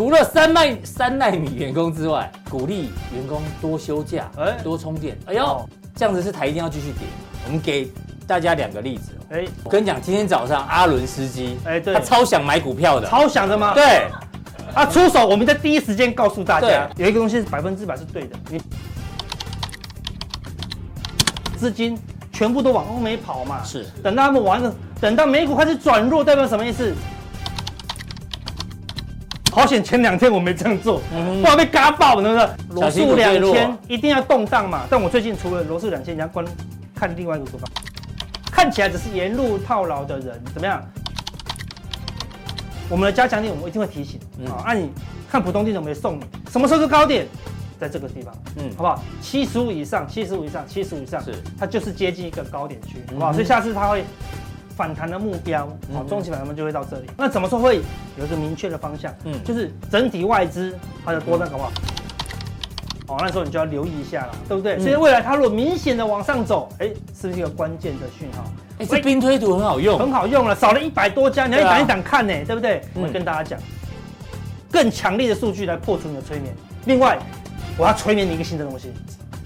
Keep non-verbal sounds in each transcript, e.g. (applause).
除了三奈三奈米员工之外，鼓励员工多休假，哎多充电。哎呦，哦这样子是台一定要继续跌。我们给大家两个例子。哎我跟你讲，今天早上阿伦斯基，哎对他超想买股票的，超想的吗？对，他，出手，我们在第一时间告诉大家，有一个东西是百分之百是对的，你资金全部都往欧美跑嘛，是等到他们玩了，等到美股开始转弱，代表什么意思？好险前两天我没这样做，嗯不然被嘎爆，对不对？罗素两千一定要动荡嘛，但我最近除了罗素两千，你要观看另外一个股票，看起来只是沿路套牢的人，怎么样？我们的加强点，我们一定会提醒嗯啊。按、你看普通錠，我们也送你，什么时候是高点？在这个地方，嗯好不好？七十五以上，七十五以上，七十五以上，是它就是接近一个高点区，好不嗯好？所以下次它会反弹的目标，好，嗯中期反弹就会到这里。那怎么说会有一个明确的方向？嗯就是整体外资它的多单，好不好？哦，那时候你就要留意一下了，对不对？嗯所以未来它如果明显的往上走，哎，是不是一个关键的讯号？哎，这冰推图很好用，很好用了，少了一百多家，你要一档一档看呢，对不对？嗯我会跟大家讲，更强烈的数据来破除你的催眠。另外，我要催眠你一个新的东西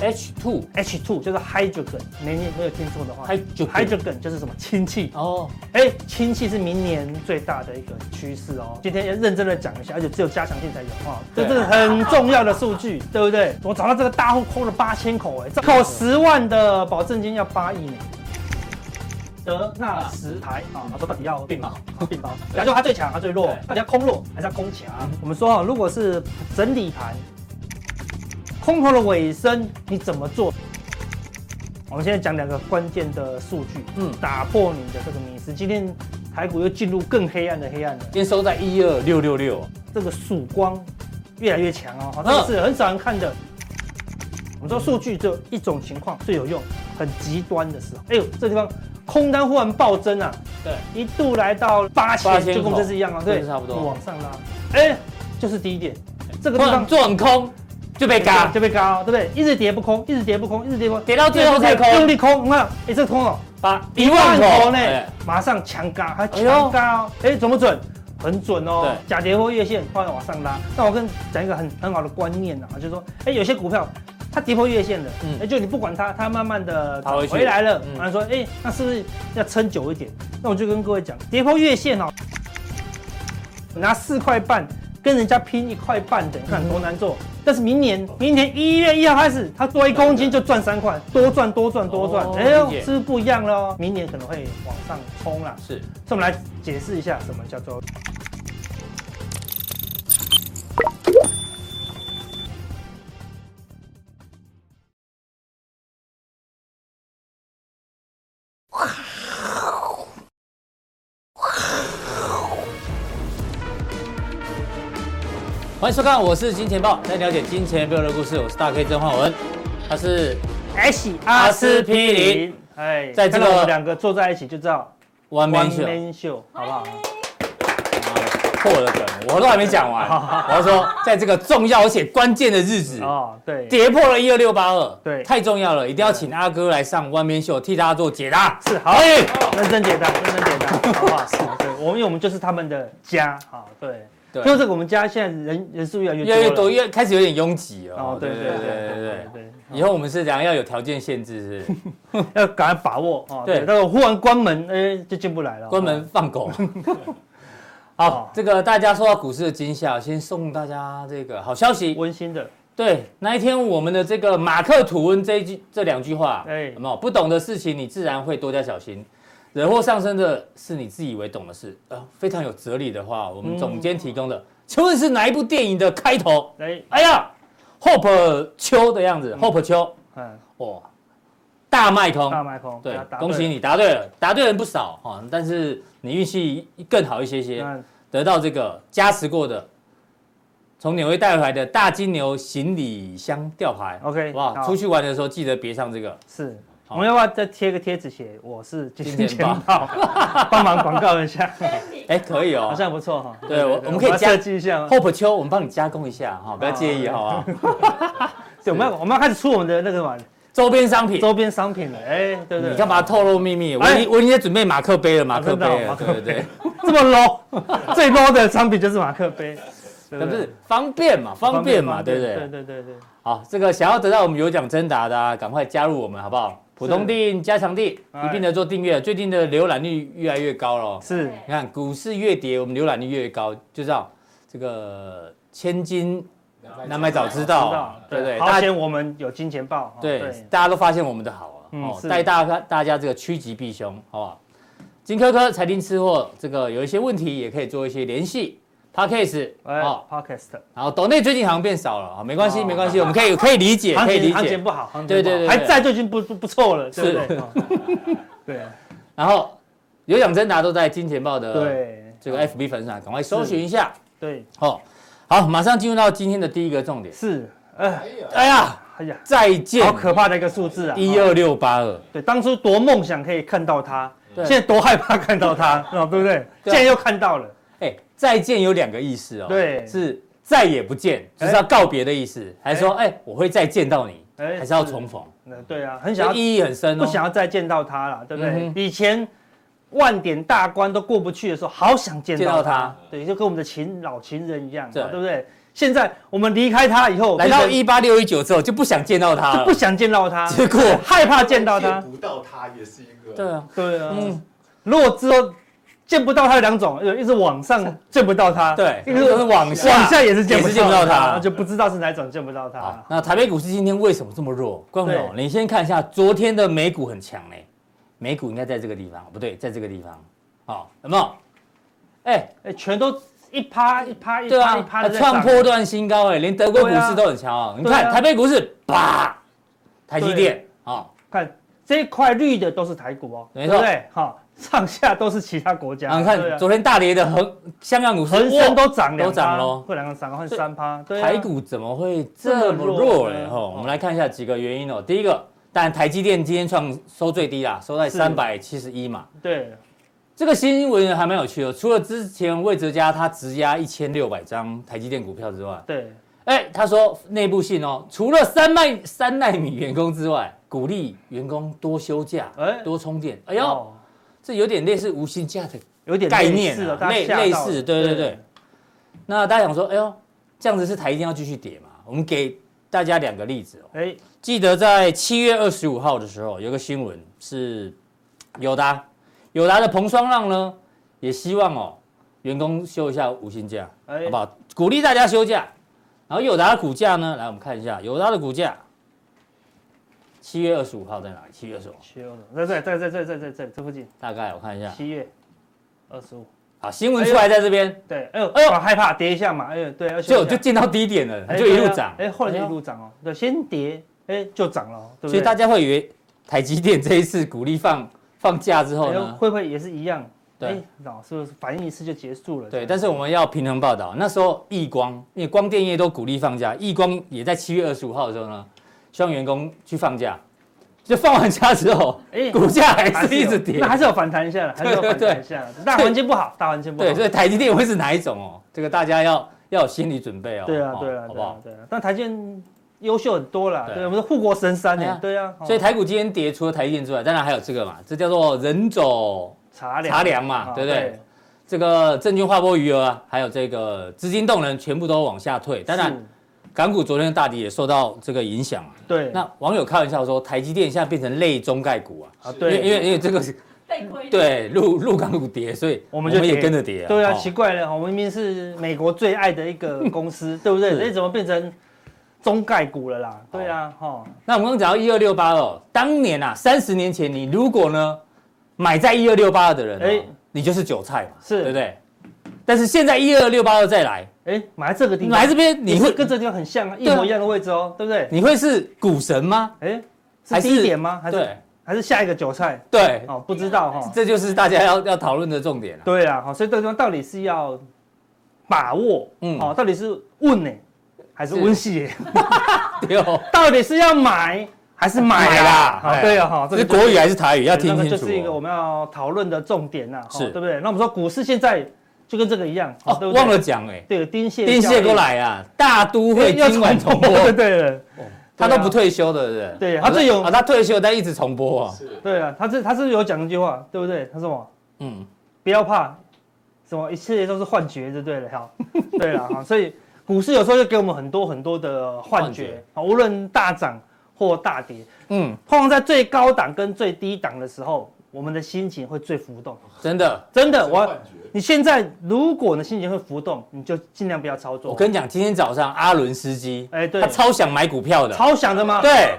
H two H two 就是 hydrogen，没没有听错的话 Hydrogen，hydrogen 就是什么氢气。哦，哎，氢气是明年最大的一个趋势哦。今天要认真的讲一下，而且只有加强性才有哈，这对这个很重要的数据，对不对？我找到这个大户扣了八千口，哎，这扣十万的保证金要八亿呢。德纳十台啊，他说到底要并毛并毛，然后它最强，它最弱对，到底要空弱还是要空强？我们说哈，如果是整理盘，空头的尾声，你怎么做？我们现在讲两个关键的数据，嗯。嗯，打破你的这个迷思。今天台股又进入更黑暗的黑暗了，今天收在一二六六六，这个曙光越来越强哦，好这个是很少人看的。我们说数据只有一种情况最有用，很极端的时候，哎呦，这地方空单忽然暴增啊，对，一度来到八千，8000就跟这次一样啊，对，差不多。往上拉，哎，就是低点，这个地方突然做很空就被嘎，就被嘎，对不对？一直跌不空，一直跌不空，一直跌不空，跌到最后才空。用力空，你看，哎，这空了把一万口呢哎，马上强嘎，还强嘎哦，哎，准不准？很准哦，假跌破月线，忽然往上拉。那我跟你讲一个很很好的观念啊，就是说，哎，有些股票它跌破月线了，嗯。哎，就你不管它，它慢慢的回来了嗯，然后说，哎，那是不是要撑久一点？那我就跟各位讲，跌破月线哦，拿四块半跟人家拼一块半的，你看多难做。但是明年，明年一月一号开始，它多一公斤就赚三块，多赚多赚多赚哦，哎呦，是不是不一样了哦？明年可能会往上冲啦。是所以我们来解释一下什么叫做。欢迎收看，我是金钱豹，在了解金钱背后的故事，我是大 K 曾焕文，他是 S 阿司匹林，哎，在这个两个坐在一起就知道 One Man Show，Man Show，好不好？破了梗，我都还没讲完，我要说，在这个重要而且关键的日子，哦，对，跌破了一二六八二，对。太重要了，一定要请阿哥来上 One Man Show 替大家做解答，是好，认真解答，认真解答，好不好？是，对，我们我们就是他们的家，好，对。对因为这个我们家现在人人数越来越越来越多，越开始有点拥挤了，哦，对对对对对对。以后我们是怎样要有条件限制，是 (laughs) 要赶快把握哦。对对，那个忽然关门，哎，就进不来了。关门放狗。(laughs) (laughs) 好，这个大家受到股市的惊吓，先送大家这个好消息。温馨的，对，那一天我们的这个马克吐温这一句这两句话，哎有没有不懂的事情，你自然会多加小心。惹祸上身的是你自以为懂的事，呃，非常有哲理的话，我们总监提供的，请问是哪一部电影的开头？哎，哎呀，Hope 秋的样子，Hope 秋，嗯，哇，大卖空，大麦空，对恭喜你答对了，答对人不少哈，但是你运气更好一些些，那得到这个加持过的，从纽约带回来的大金牛行李箱吊牌 OK，哇，好。出去玩的时候记得别上这个，是。好我们要不要再贴个贴纸写我是金金钱钱豹，(laughs) 帮忙广告一下，(laughs) 哎，可以哦好哦。像不错哈。对我我们可以加设计一下吗。Hope 秋，我们帮你加工一下哈，不要介意，好好不好？(laughs) 对，我们要我们要开始出我们的那个什么周边商品，周边商品了，哎，对不对？你干嘛透露秘密？我我已经在准备马克杯了，马克杯对对对。这么 low？最 low 的商品就是马克杯。对不是方便嘛？方便嘛？对不对？对对对对。好，这个想要得到我们有奖征答的，赶快加入我们好不好？普通錠、加强錠一定的做订阅，最近的浏览率越来越高了。是，你看股市越跌，我们浏览率越高，就知道这个千金难买早知道，对不对？好险我们有金钱豹，对，大家都发现我们的好啊，哦，带大家大家这个趋吉避凶，好不好？金科科财经吃货，这个有一些问题也可以做一些联系。Podcast 哦，Podcast，然后抖内最近好像变少了啊，没关系，没关系，我们可以可以理解，可以理解，行情不好，对对对，还在就已经不不错了，对不对？对，(laughs) 然后有奖征答都在金钱豹的对。这个 FB 粉丝团，赶快搜寻一下，对，好，好，马上进入到今天的第一个重点，是，哎。哎呀，哎呀，再见，好可怕的一个数字啊，一二六八二，对，当初多梦想可以看到它，现在多害怕看到它，(laughs) 对不对？现在又看到了。再见有两个意思哦，对，是再也不见，就是要告别的意思，还是说，哎，我会再见到你，还是要重逢？对啊，很想要，意义很深哦，不想要再见到他了，对不对？以前万点大关都过不去的时候，好想见到他，对，就跟我们的情老情人一样，对。不对？现在我们离开他以后，来到一八六一九之后，就不想见到他，就不想见到他，结果 (laughs) 害怕见到他，见不到他也是一个，对啊，对啊，嗯，如果之后。见不到它有两种，有一直往上见不到它，对，一个是往下，往下也是见不到它，就不知道是哪种见不到它。那台北股市今天为什么这么弱？观众朋友，你先看一下昨天的美股很强嘞，美股应该在这个地方，不对，在这个地方，好，有没有？哎。哎，全都一趴一趴一趴一趴的创波段新高哎，连德国股市都很强哦。你看台北股市，啪，台积电，好，看这一块绿的都是台股哦，没错。对？好。上下都是其他国家。你看昨天大跌的恒香港股市，恒生都涨两，都涨喽，会两个涨，换三趴。台股怎么会这么弱嘞？哈，我们来看一下几个原因哦。第一个，但台积电今天创收最低啦，收在三百七十一嘛。对，这个新闻还蛮有趣的。除了之前魏哲家他直押一千六百张台积电股票之外，对，哎，他说内部信哦，除了三奈三奈米员工之外，鼓励员工多休假，哎，多充电。哎呦。这有点类似无薪假的，有点概念，类类似，对对对。那大家想说，哎呦，这样子是台一定要继续跌嘛？我们给大家两个例子哦。哎，记得在七月二十五号的时候，有个新闻是友达，友达的彭双浪呢，也希望哦，员工休一下无薪假，好不好？鼓励大家休假。然后友达的股价呢，来我们看一下友达的股价。七月二十五号在哪里？七月二十五，七月二十五，在在在在在在在这附近。大概我看一下。七月二十五，好，新闻出来在这边。对，哎呦哎呦，害怕跌一下嘛，哎呦对，就就见到低点了，就一路涨，哎，后来就一路涨哦，对，先跌，哎，就涨了，对不对？所以大家会以为台积电这一次鼓励放放假之后呢，会不会也是一样？对，是不是反应一次就结束了？对，但是我们要平衡报道，那时候亿光，因为光电业都鼓励放假，亿光也在七月二十五号的时候呢。希望员工去放假，就放完假之后，哎，股价还是一直跌，那还是有反弹一下的，(laughs) 还是有反弹一下的。大环境不好，大环境不好。对，所以台积电会是哪一种哦？这个大家要要有心理准备哦。对啊，对啊，好不好？对啊，但台积电优秀很多了，对，我们是护国神山呢。对啊，所以台股今天跌，除了台积电之外，当然还有这个嘛，这叫做人走茶凉茶凉嘛，对不对？这个证券划拨余额啊，还有这个资金动能全部都往下退，当然。港股昨天的大跌也受到这个影响啊。对。那网友开玩笑说，台积电现在变成类中概股啊。啊，对。因为因为这个是被亏。对，陆陆港股跌，所以我们就也跟着跌啊。对啊，奇怪了，我们明明是美国最爱的一个公司，(laughs) 对不对？那怎么变成中概股了啦？对啊，哈。那我们刚刚讲到一二六八二，当年啊，三十年前你如果呢买在一二六八二的人，哎，你就是韭菜嘛，是对不对？但是现在一二六八二再来。哎，买在这个地方，买这边你会跟这地方很像啊，一模一样的位置哦，对不对？你会是股神吗？哎，是低点吗？还是还是下一个韭菜？对，哦，不知道哈，这就是大家要要讨论的重点了。对啊，好，所以这个地方到底是要把握，嗯，哦，到底是问呢，还是温习？(laughs) 有，到底是要买还是买啦？对啊，哈，这是国语还是台语？要听清楚。这是一个我们要讨论的重点呐，是，对不对？那我们说股市现在。就跟这个一样，哦，忘了讲哎，对，丁蟹，丁蟹过来啊，大都会今晚重播，对对，他都不退休的，对不对？他这有啊，他退休但一直重播。啊，对啊，他这他是有讲一句话，对不对？他说什么？嗯，不要怕，什么一切都是幻觉，就对了，哈，对了哈，所以股市有时候就给我们很多很多的幻觉。啊，无论大涨或大跌，嗯，通常在最高档跟最低档的时候，我们的心情会最浮动。真的，真的，我你现在如果的心情会浮动，你就尽量不要操作。我跟你讲，今天早上阿伦斯基，哎，对，他超想买股票的，超想的吗？对。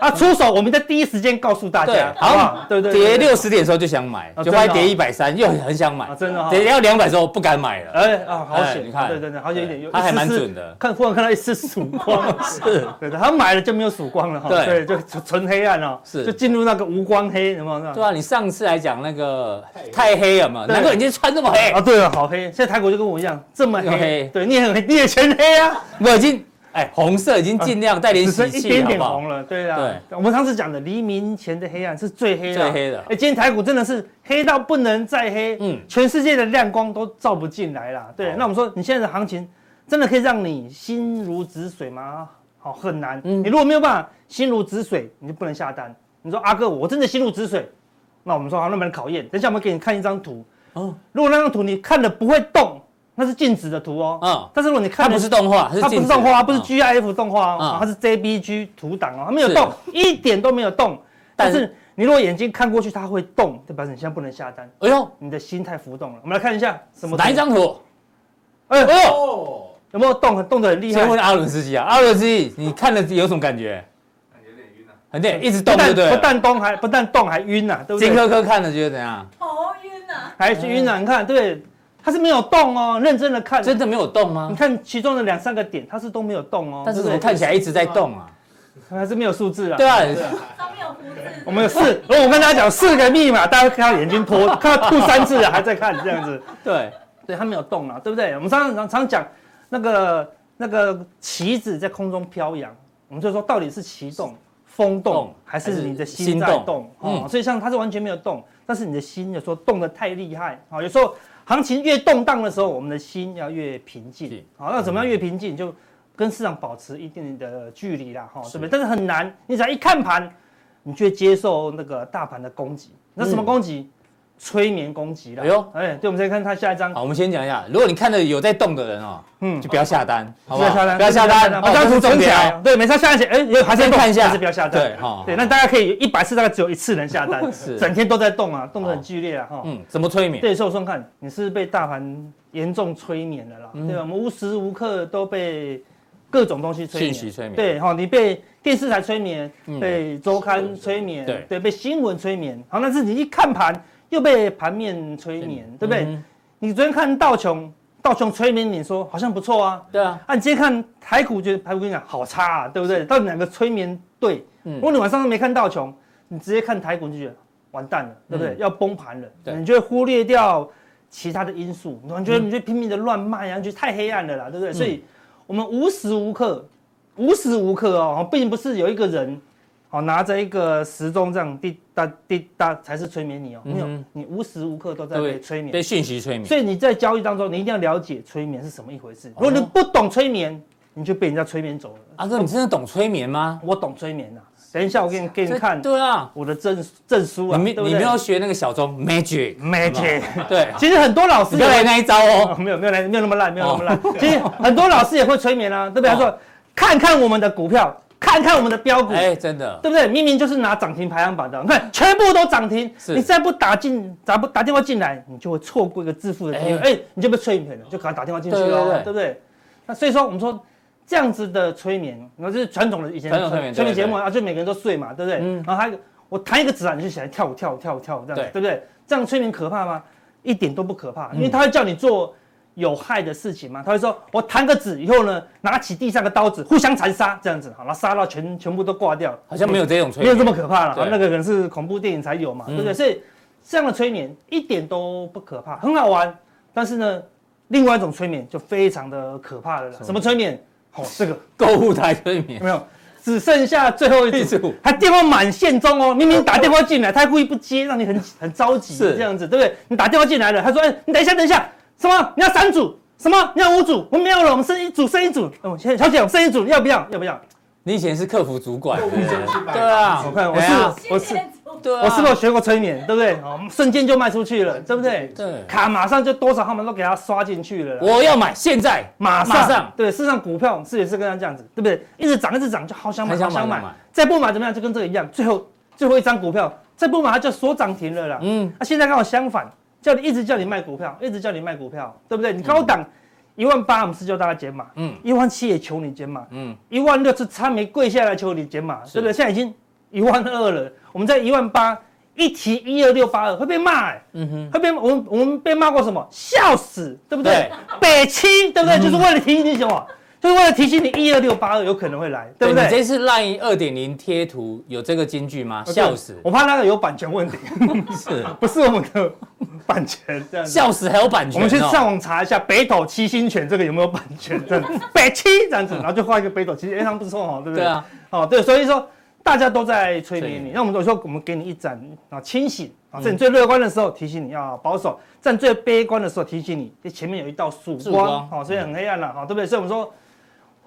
他出手，我们在第一时间告诉大家，好，对对，跌六十点的时候就想买，就快跌一百三，又很想买，真的，跌到两百的时候不敢买了，哎啊，好险，你看，对对对，好险一点，他还蛮准的，看忽然看到一丝曙光，(laughs) 是，对对，他买了就没有曙光了哈，对，就纯黑暗了，是，就进入那个无光黑，有没有？对啊，你上次来讲那个太黑了嘛，难怪你今天穿这么黑。啊，对啊，好黑，现在台股就跟我一样这么黑，对，你也很黑，你也全黑啊，我已经。哎，红色已经尽量带点喜气，一点点红了，对啊。对，我们上次讲的黎明前的黑暗是最黑的，最黑的。哎，今天台股真的是黑到不能再黑，嗯，全世界的亮光都照不进来了。对，那我们说你现在的行情真的可以让你心如止水吗？好，很难。嗯，你如果没有办法心如止水，你就不能下单。你说阿哥，我真的心如止水，那我们说好，那么来考验。等一下我们给你看一张图。哦，如果那张图你看了不会动。那是静止的图哦，嗯，但是如果你看它不是动画，它不是动画，不是 GIF 动画哦，它是 J B G 图档哦，它没有动，一点都没有动。但是你如果眼睛看过去，它会动，就表示你现在不能下单。哎呦，你的心太浮动了。我们来看一下什么？哪一张图？哎呦，有没有动？动的很厉害。先问阿伦斯基啊，阿伦斯基，你看了有什么感觉？有点晕啊，很点，一直动，对不对？不但动还不但动还晕呐，对不对？金科科看了觉得怎样？头晕啊，还是晕啊？你看，对。它是没有动哦，认真的看，真的没有动吗？你看其中的两三个点，它是都没有动哦。但是怎么看起来一直在动啊？还是没有数字啊？对啊，上面有数字。我们有四，我跟大家讲四个密码，大家看到眼睛脱，(laughs) 看到吐三次了还在看这样子。对，对，它没有动啊，对不对？我们常常常讲那个那个旗子在空中飘扬，我们就说到底是旗动、风动，还是你的心在动？哦，所以像它是完全没有动，但是你的心有时候动得太厉害啊，有时候。行情越动荡的时候，我们的心要越平静。好，那怎么样越平静？就跟市场保持一定的距离啦，哈，对不对？但是很难，你只要一看盘，你就会接受那个大盘的攻击。那什么攻击？催眠攻击了，哎呦，哎，对，我们再看他下一张。好，我们先讲一下，如果你看到有在动的人哦，嗯，就不要下单，不要下单，不要下单，把张图存起来。对，每次下单前，哎，还是看一下，还是不要下单。对，哈，对，那大家可以一百次大概只有一次能下单，(laughs) 是，整天都在动啊，动得很剧烈啊，哈。嗯，怎么催眠？对，所以我说看你是被大盘严重催眠了啦，对吧？我们无时无刻都被各种东西催眠，信息催眠。对，哈，你被电视台催眠，被周刊催眠，对，对，被新闻催眠。好，那是你一看盘。又被盘面催眠，对不对？嗯、你昨天看道琼，道琼催眠你说好像不错啊，对啊。啊，你今天看台股，觉得台股跟你讲好差啊，对不对？到底哪个催眠对？嗯。如果你晚上都没看道琼，你直接看台股，你就觉得完蛋了，对不对？嗯、要崩盘了，对，你就会忽略掉其他的因素，你觉得你就拼命的乱卖啊，你觉得太黑暗了啦，对不对？嗯、所以，我们无时无刻，无时无刻哦，并不是有一个人。好，拿着一个时钟这样滴答滴答才是催眠你哦，没有，你无时无刻都在被催眠，被讯息催眠。所以你在交易当中，你一定要了解催眠是什么一回事。如果你不懂催眠，你就被人家催眠走了。阿哥，你真的懂催眠吗？我懂催眠呐。等一下，我给你给你看。对啊，我的证证书啊。你没你没有学那个小钟 magic magic？(laughs) 对，其实很多老师不要来那一招哦。没有没有来没有那么烂没有那么烂。其实很多老师也会催眠啊，对不对？他说看看我们的股票。看看我们的标股，哎，真的，对不对？明明就是拿涨停排行榜的，你看全部都涨停，你再不打进，咋不打电话进来，你就会错过一个致富的机会，哎，你就被催眠了，就赶快打电话进去了，对不对？那所以说，我们说这样子的催眠，那是传统的以前催眠催眠节目啊，就每个人都睡嘛，对不对？然后还我弹一个指啊，你就起来跳舞跳舞跳舞跳舞这样，对不对？这样催眠可怕吗？一点都不可怕，因为他会叫你做。有害的事情吗？他会说：“我弹个指以后呢，拿起地上的刀子，互相残杀，这样子，好，然后杀到全全部都挂掉。好像没有这种催眠，没有这么可怕了。那个可能是恐怖电影才有嘛，对不对？所以这样的催眠一点都不可怕，很好玩。但是呢，另外一种催眠就非常的可怕的了。什么催眠？哦，这个购物台催眠，(laughs) 没有，只剩下最后一组，还电话满线中哦。明明打电话进来，他还故意不接，让你很很着急，是这样子，对不对？你打电话进来了，他说：‘哎，你等一下，等一下。’什么？你要三组？什么？你要五组？我没有了，我们剩一组，剩一组。哦，小姐，我剩一组，要不要？要不要？你以前是客服主管，对啊，我看我是我是对，我是不是有学过催眠？对不对？哦，瞬间就卖出去了，对不对？对，卡马上就多少号码都给他刷进去了。我要买，现在马上。马上对，事实上股票是也是跟他这样子，对不对？一直涨，一直涨，就好想买，好想买。再不买怎么样？就跟这个一样，最后最后一张股票再不买，它就锁涨停了啦。嗯，那现在刚好相反，叫你一直叫你卖股票，一直叫你卖股票，对不对？你高档。一万八，我们是叫大家减码。嗯，一万七也求你减码。嗯，一万六是差没跪下来求你减码，是对不对？现在已经一万二了，我们在一万八一提一二六八二会被骂哎。嗯哼，会被我们我们被骂过什么？笑死，对不对？对北七，对不对？嗯、就是为了提醒你什么？就是为了提醒你一二六八二有可能会来，对不对？你这次 LINE 二点零贴图有这个金句吗？笑死！我怕那个有版权问题，(laughs) 是不是我们的版权这样？(laughs) 笑死还有版权？我们去上网查一下北斗七星拳这个有没有版权？这样北七这样子，(laughs) 然后就画一个北斗七星，哎，他不错哦，对不对？对啊，哦对，所以说大家都在催眠你，那我们有时候我们给你一盏啊清醒啊，在你最乐观的时候提醒你要保守，在你最悲观的时候提醒你，这前面有一道曙光，好，所以很黑暗了，好，对不对？所以我们说。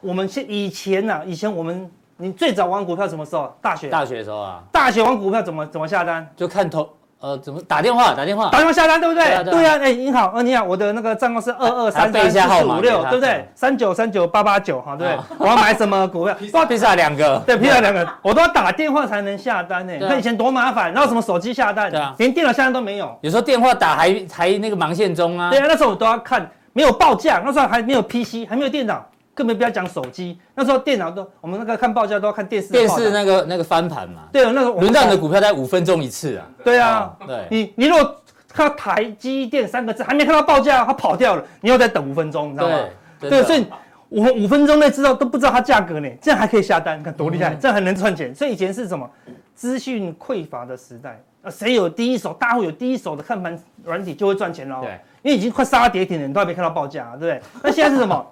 我们现以前呐，以前我们你最早玩股票什么时候？大学。大学的时候啊。大学玩股票怎么怎么下单？就看头呃怎么打电话打电话打电话下单对不对？对呀，哎你好，呃你好，我的那个账号是二二三三四五六对不对？三九三九八八九哈对不对？我要买什么股票？(laughs) 披萨两个，对披萨两个，我都要打电话才能下单呢。你看以前多麻烦，然后什么手机下单，对啊，连电脑下单都没有。有时候电话打还还那个忙线中啊。对啊，那时候我都要看，没有报价，那时候还没有 PC，还没有电脑。更别不要讲手机，那时候电脑都我们那个看报价都要看电视。电视那个那个翻盘嘛。对啊，那个轮到你的股票在五分钟一次啊。对啊，对。你你如果看到台积电三个字还没看到报价，它跑掉了，你要再等五分钟，你知道吗？对，所以五五分钟内知道都不知道它价格呢，这样还可以下单，你看多厉害，这样还能赚钱。所以以前是什么资讯匮乏的时代啊？谁有第一手，大户有第一手的看盘软体就会赚钱喽。对，因为已经快杀跌停了，你都还没看到报价，对不对？那现在是什么？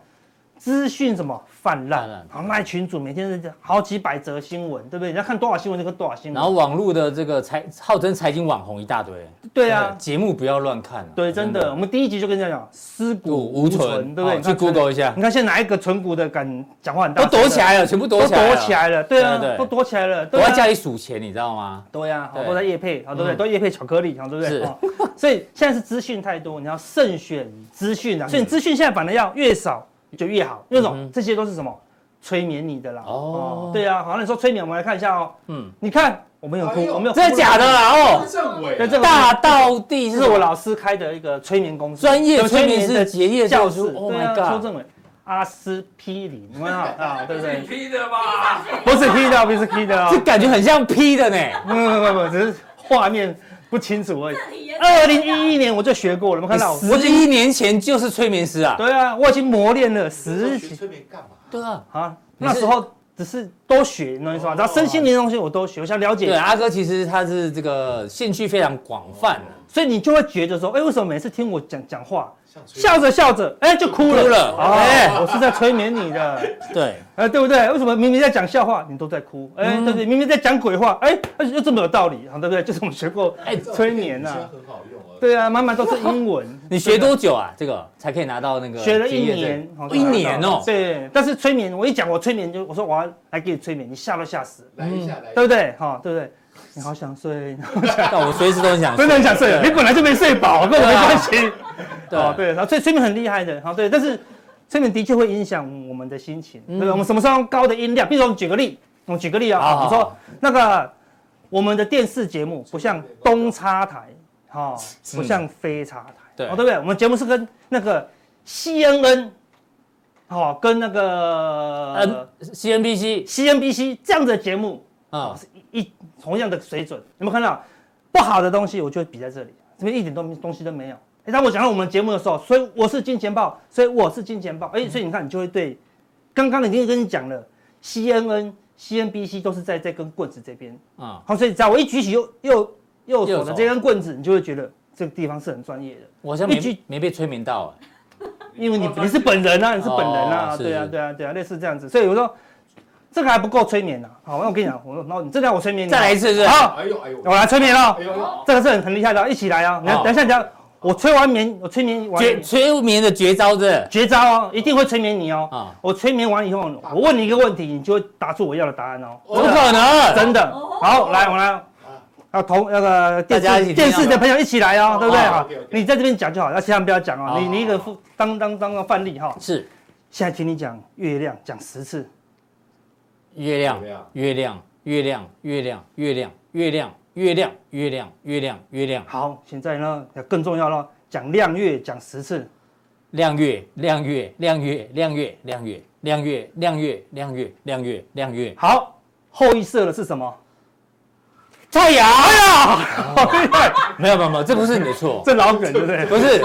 资讯什么泛滥？然后，那群主每天是好几百则新闻，对不对？你要看多少新闻就看多少新闻。然后网络的这个财号称财经网红一大堆。对啊，节目不要乱看。对，真的，我们第一集就跟大家讲，尸骨无存，对不对？去 Google 一下，你看现在哪一个存股的敢讲话很大？都躲起来了，全部躲起来了。都躲起来了，对啊，都躲起来了。躲在家里数钱，你知道吗？对啊，好多在夜配，好对不对？都业配巧克力，好对不对？是。所以现在是资讯太多，你要慎选资讯啊。所以你资讯现在反而要越少。就越好，那种这些都是什么催眠你的啦？哦，对啊，好，那你说催眠，我们来看一下哦。嗯，你看我没有哭，我没有，真的假的啦？哦，政委大道地是我老师开的一个催眠公司，专业催眠师的结业教师。对啊，邱政委，阿司匹林，你看 (laughs) 啊，对不对？P 的吧？不是 P 的，不是 P 的哦，(laughs) 这感觉很像 P 的呢。不不不，只是画面。不清楚而已。二零一一年我就学过了，有没有看到？十一年前就是催眠师啊。对啊，我已经磨练了十几。催眠干嘛？对啊，啊，那时候只是多学，你懂意思吧？然后身心灵的东西我都学，我想了解。对，阿哥其实他是这个兴趣非常广泛，所以你就会觉得说，哎，为什么每次听我讲讲话？笑着笑着，哎，就哭了。哭了哎，我是在催眠你的。对，哎，对不对？为什么明明在讲笑话，你都在哭？哎，对不对？明明在讲鬼话，哎，又这么有道理，对不对？就是我们学过哎催眠呐。很好用对啊，满满都是英文。(laughs) 你学多久啊？这个才可以拿到那个？学了一年，一年哦。对，但是催眠，我一讲我催眠就我说我要来给你催眠，你吓都吓死。来一下，来，对不对？哈，对不对？你好想睡，但我随时都很想，真的很想睡。你本来就没睡饱，跟我没关系。对对，然后催催眠很厉害的，好对，但是催眠的确会影响我们的心情，对不对？我们什么时候用高的音量？比如说，我们举个例，我们举个例啊，你说那个我们的电视节目不像东插台，哈，不像非插台，对，对不对？我们节目是跟那个 CNN，好，跟那个 N CNBC CNBC 这样的节目啊。一同样的水准，有没有看到不好的东西？我就会比在这里，这边一点东东西都没有。哎，当我讲到我们节目的时候，所以我是金钱豹，所以我是金钱豹。哎，所以你看，你就会对刚刚已经跟你讲了，CNN、CNBC 都是在这根棍子这边啊。好，所以只要我一举起右右右手的这根棍子，你就会觉得这个地方是很专业的。我好像没没被催眠到，因为你你是本人啊，你是本人啊，对啊对啊对啊，类似这样子。所以我说。这个还不够催眠呢，好，那我跟你讲，我说，然后你这个我催眠你，再来一次是，好，哎呦哎呦，我来催眠了，哎呦，这个是很很厉害的，一起来啊，你看，等一下，等下，我催完眠，我催眠完，绝催眠的绝招是，绝招哦，一定会催眠你哦，啊，我催眠完以后，我问你一个问题，你就会答出我要的答案哦，不可能，真的，好，来，我来，要同那个电视电视的朋友一起来哦，对不对？好，你在这边讲就好，要千万不要讲哦。你你一个当当当个范例哈。是，现在请你讲月亮，讲十次。月亮，月亮，月亮，月亮，月亮，月亮，月亮，月亮，月亮，月亮。好，现在呢更重要了，讲亮月，讲十次。亮月，亮月，亮月，亮月，亮月，亮月，亮月，亮月，亮月，亮月。好，后羿射的是什么？太阳。哎呀，没有没有没有，这不是你的错，(laughs) 这老梗对不对？不是，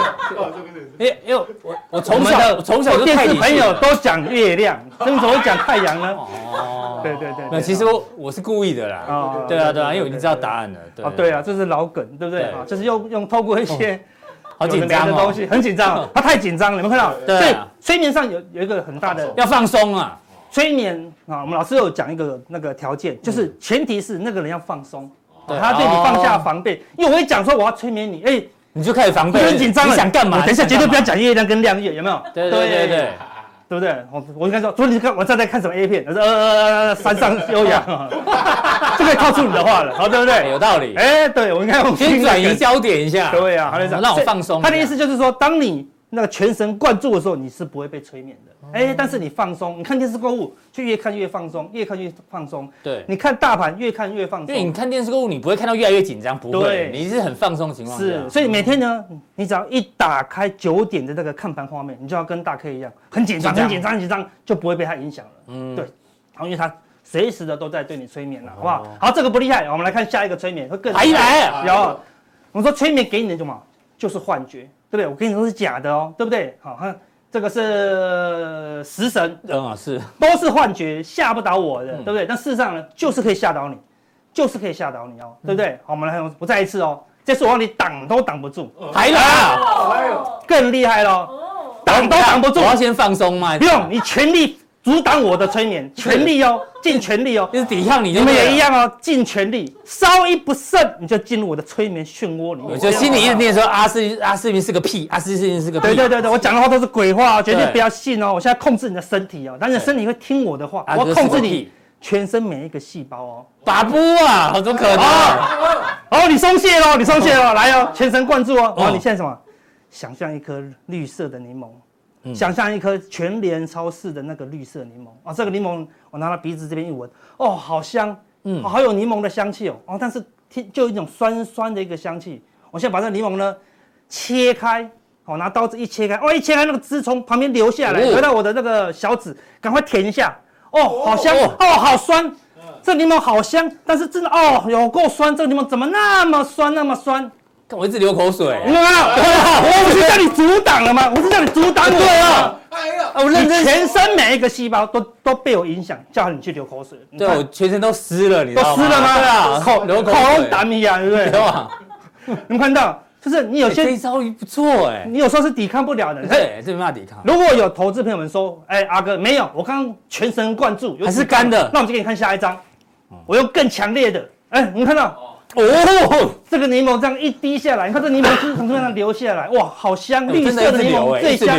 因为因为我我从小从小就电视朋友都讲月亮，怎么会讲太阳呢？哦，对对对，那其实我我是故意的啦。哦，对啊对啊，因为我已经知道答案了。哦，对啊，这是老梗，对不对？啊，就是用用透过一些。好紧张的东西，很紧张，(laughs) 他太紧张了，你们看到？对。所以催眠上有有一个很大的要放松啊。催眠啊，我们老师有讲一个那个条件，就是前提是那个人要放松，他对你放下防备。因为我一讲说我要催眠你，哎，你就开始防备，很紧张，你想干嘛？等一下绝对不要讲月亮跟亮月，有没有？对对对对。对不对？我我应该说，昨天你看我正在看什么 A 片？他说呃，山上优雅，就可以套出你的话了，好，对不对？有道理。哎，对，我应该先转移焦点一下。对呀，好，让我放松。他的意思就是说，当你那个全神贯注的时候，你是不会被催眠的。哎，但是你放松，你看电视购物，就越看越放松，越看越放松。对，你看大盘越看越放松。因为你看电视购物，你不会看到越来越紧张，不会，你是很放松的情况。是，所以每天呢，你只要一打开九点的那个看盘画面，你就要跟大 K 一样，很紧张，很紧张，很紧张，就不会被它影响了。嗯，对，然后因为它随时的都在对你催眠了，好不好？好，这个不厉害，我们来看下一个催眠会更还来。有，我说催眠给你的什么？就是幻觉，对不对？我跟你说是假的哦，对不对？好，看。这个是食神，嗯，是，都是幻觉，吓不倒我的，对不对？但事实上呢，就是可以吓倒你，就是可以吓倒你哦，对不对？好，我们来，我再一次哦，这次我让你挡都挡不住，来啊，更厉害喽，挡都挡不住，我要先放松嘛，不用，你全力。阻挡我的催眠，全力哦，尽全力哦，(laughs) 就是抵抗你。你们也一样哦，尽全力，稍一不慎，你就进入我的催眠漩涡里面。我就心里一直念说：阿斯阿司匹林是个屁，阿司匹林是个屁。对对对对，我讲的话都是鬼话，绝对不要信哦。我现在控制你的身体哦，但是身体会听我的话，我控制你全身每一个细胞哦。把不啊，怎么可能？哦，你松懈了，你松懈了，来哦，全神贯注哦。哦，你现在什么？想象一颗绿色的柠檬。想象一颗全联超市的那个绿色柠檬。啊，这个柠檬我拿到鼻子这边一闻，哦，好香，嗯，好有柠檬的香气哦，哦，但是听就有一种酸酸的一个香气。我现在把这个柠檬呢切开，好，拿刀子一切开，哦，一切开那个汁从旁边流下来，回到我的那个小指，赶快舔一下，哦，好香，哦，好酸，这柠檬好香，但是真的哦，有够酸，这个柠檬怎么那么酸那么酸？我一直流口水，你看我不是叫你阻挡了吗？我是叫你阻挡我了。哎呀，我认真，全身每一个细胞都都被我影响，叫你去流口水。对，我全身都湿了，你都湿了吗？对啊，口流口水，打米呀，对不对？你们看到，就是你有些这招不错哎，你有时候是抵抗不了的。对，这没办法抵抗。如果有投资朋友们说，哎，阿哥没有，我刚刚全神贯注，还是干的，那我就给你看下一张，我用更强烈的，哎，你们看到。哦，这个柠檬这样一滴下来，你看这柠檬汁从这上流下来，哇，好香，绿色的柠檬最香。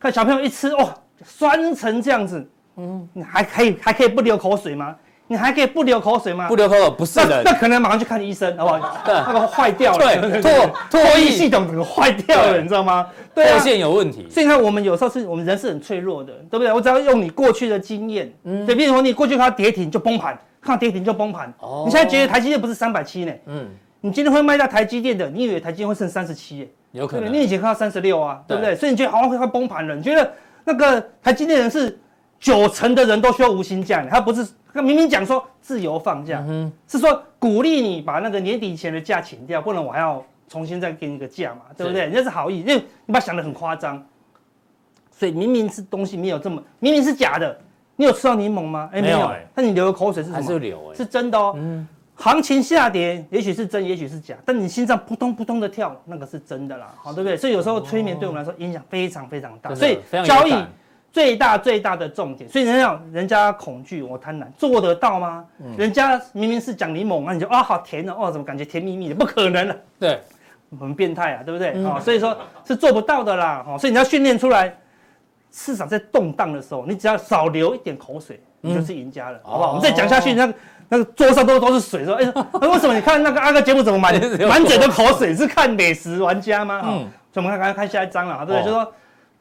看小朋友一吃，哇，酸成这样子，嗯，你还可以还可以不流口水吗？你还可以不流口水吗？不流口水不是的，那可能马上去看医生，好不好？(laughs) 那个坏掉了，对，唾唾液系统整个坏掉了，你知道吗？对，唾腺有问题。所以你看，我们有时候是我们人是很脆弱的，对不对？我只要用你过去的经验，嗯，对，比如说你过去它跌停就崩盘。看跌停就崩盘，哦，你现在觉得台积电不是三百七呢？嗯，你今天会卖到台积电的，你以为台积电会剩三十七？有可能，你以前看到三十六啊，对不对？所以你觉得好像会崩盘了？你觉得那个台积电人是九成的人都需要无薪假，他不是，他明明讲说自由放假，嗯，是说鼓励你把那个年底前的假请掉，不然我还要重新再给你个假嘛，对不对？人家是好意，因为你把它想得很夸张，所以明明是东西没有这么，明明是假的。你有吃到柠檬吗？哎，没有。那你流的口水是什么？还是流？哎，是真的哦。嗯。行情下跌，也许是真，也许是假，但你心脏扑通扑通的跳，那个是真的啦，好，对不对？所以有时候催眠对我们来说影响非常非常大。所以交易最大最大的重点，所以人家人家恐惧，我贪婪，做得到吗？人家明明是讲柠檬，啊你就啊好甜哦，怎么感觉甜蜜蜜的？不可能了。对，很变态啊，对不对？啊，所以说是做不到的啦。好，所以你要训练出来。市场在动荡的时候，你只要少流一点口水，你就是赢家了，好不好？我们再讲下去，那个那个桌上都都是水，说哎，为什么你看那个阿哥节目怎么满 (laughs) 满嘴的口水？是看美食玩家吗？嗯，所以我们看看下一章了，对不对？就说。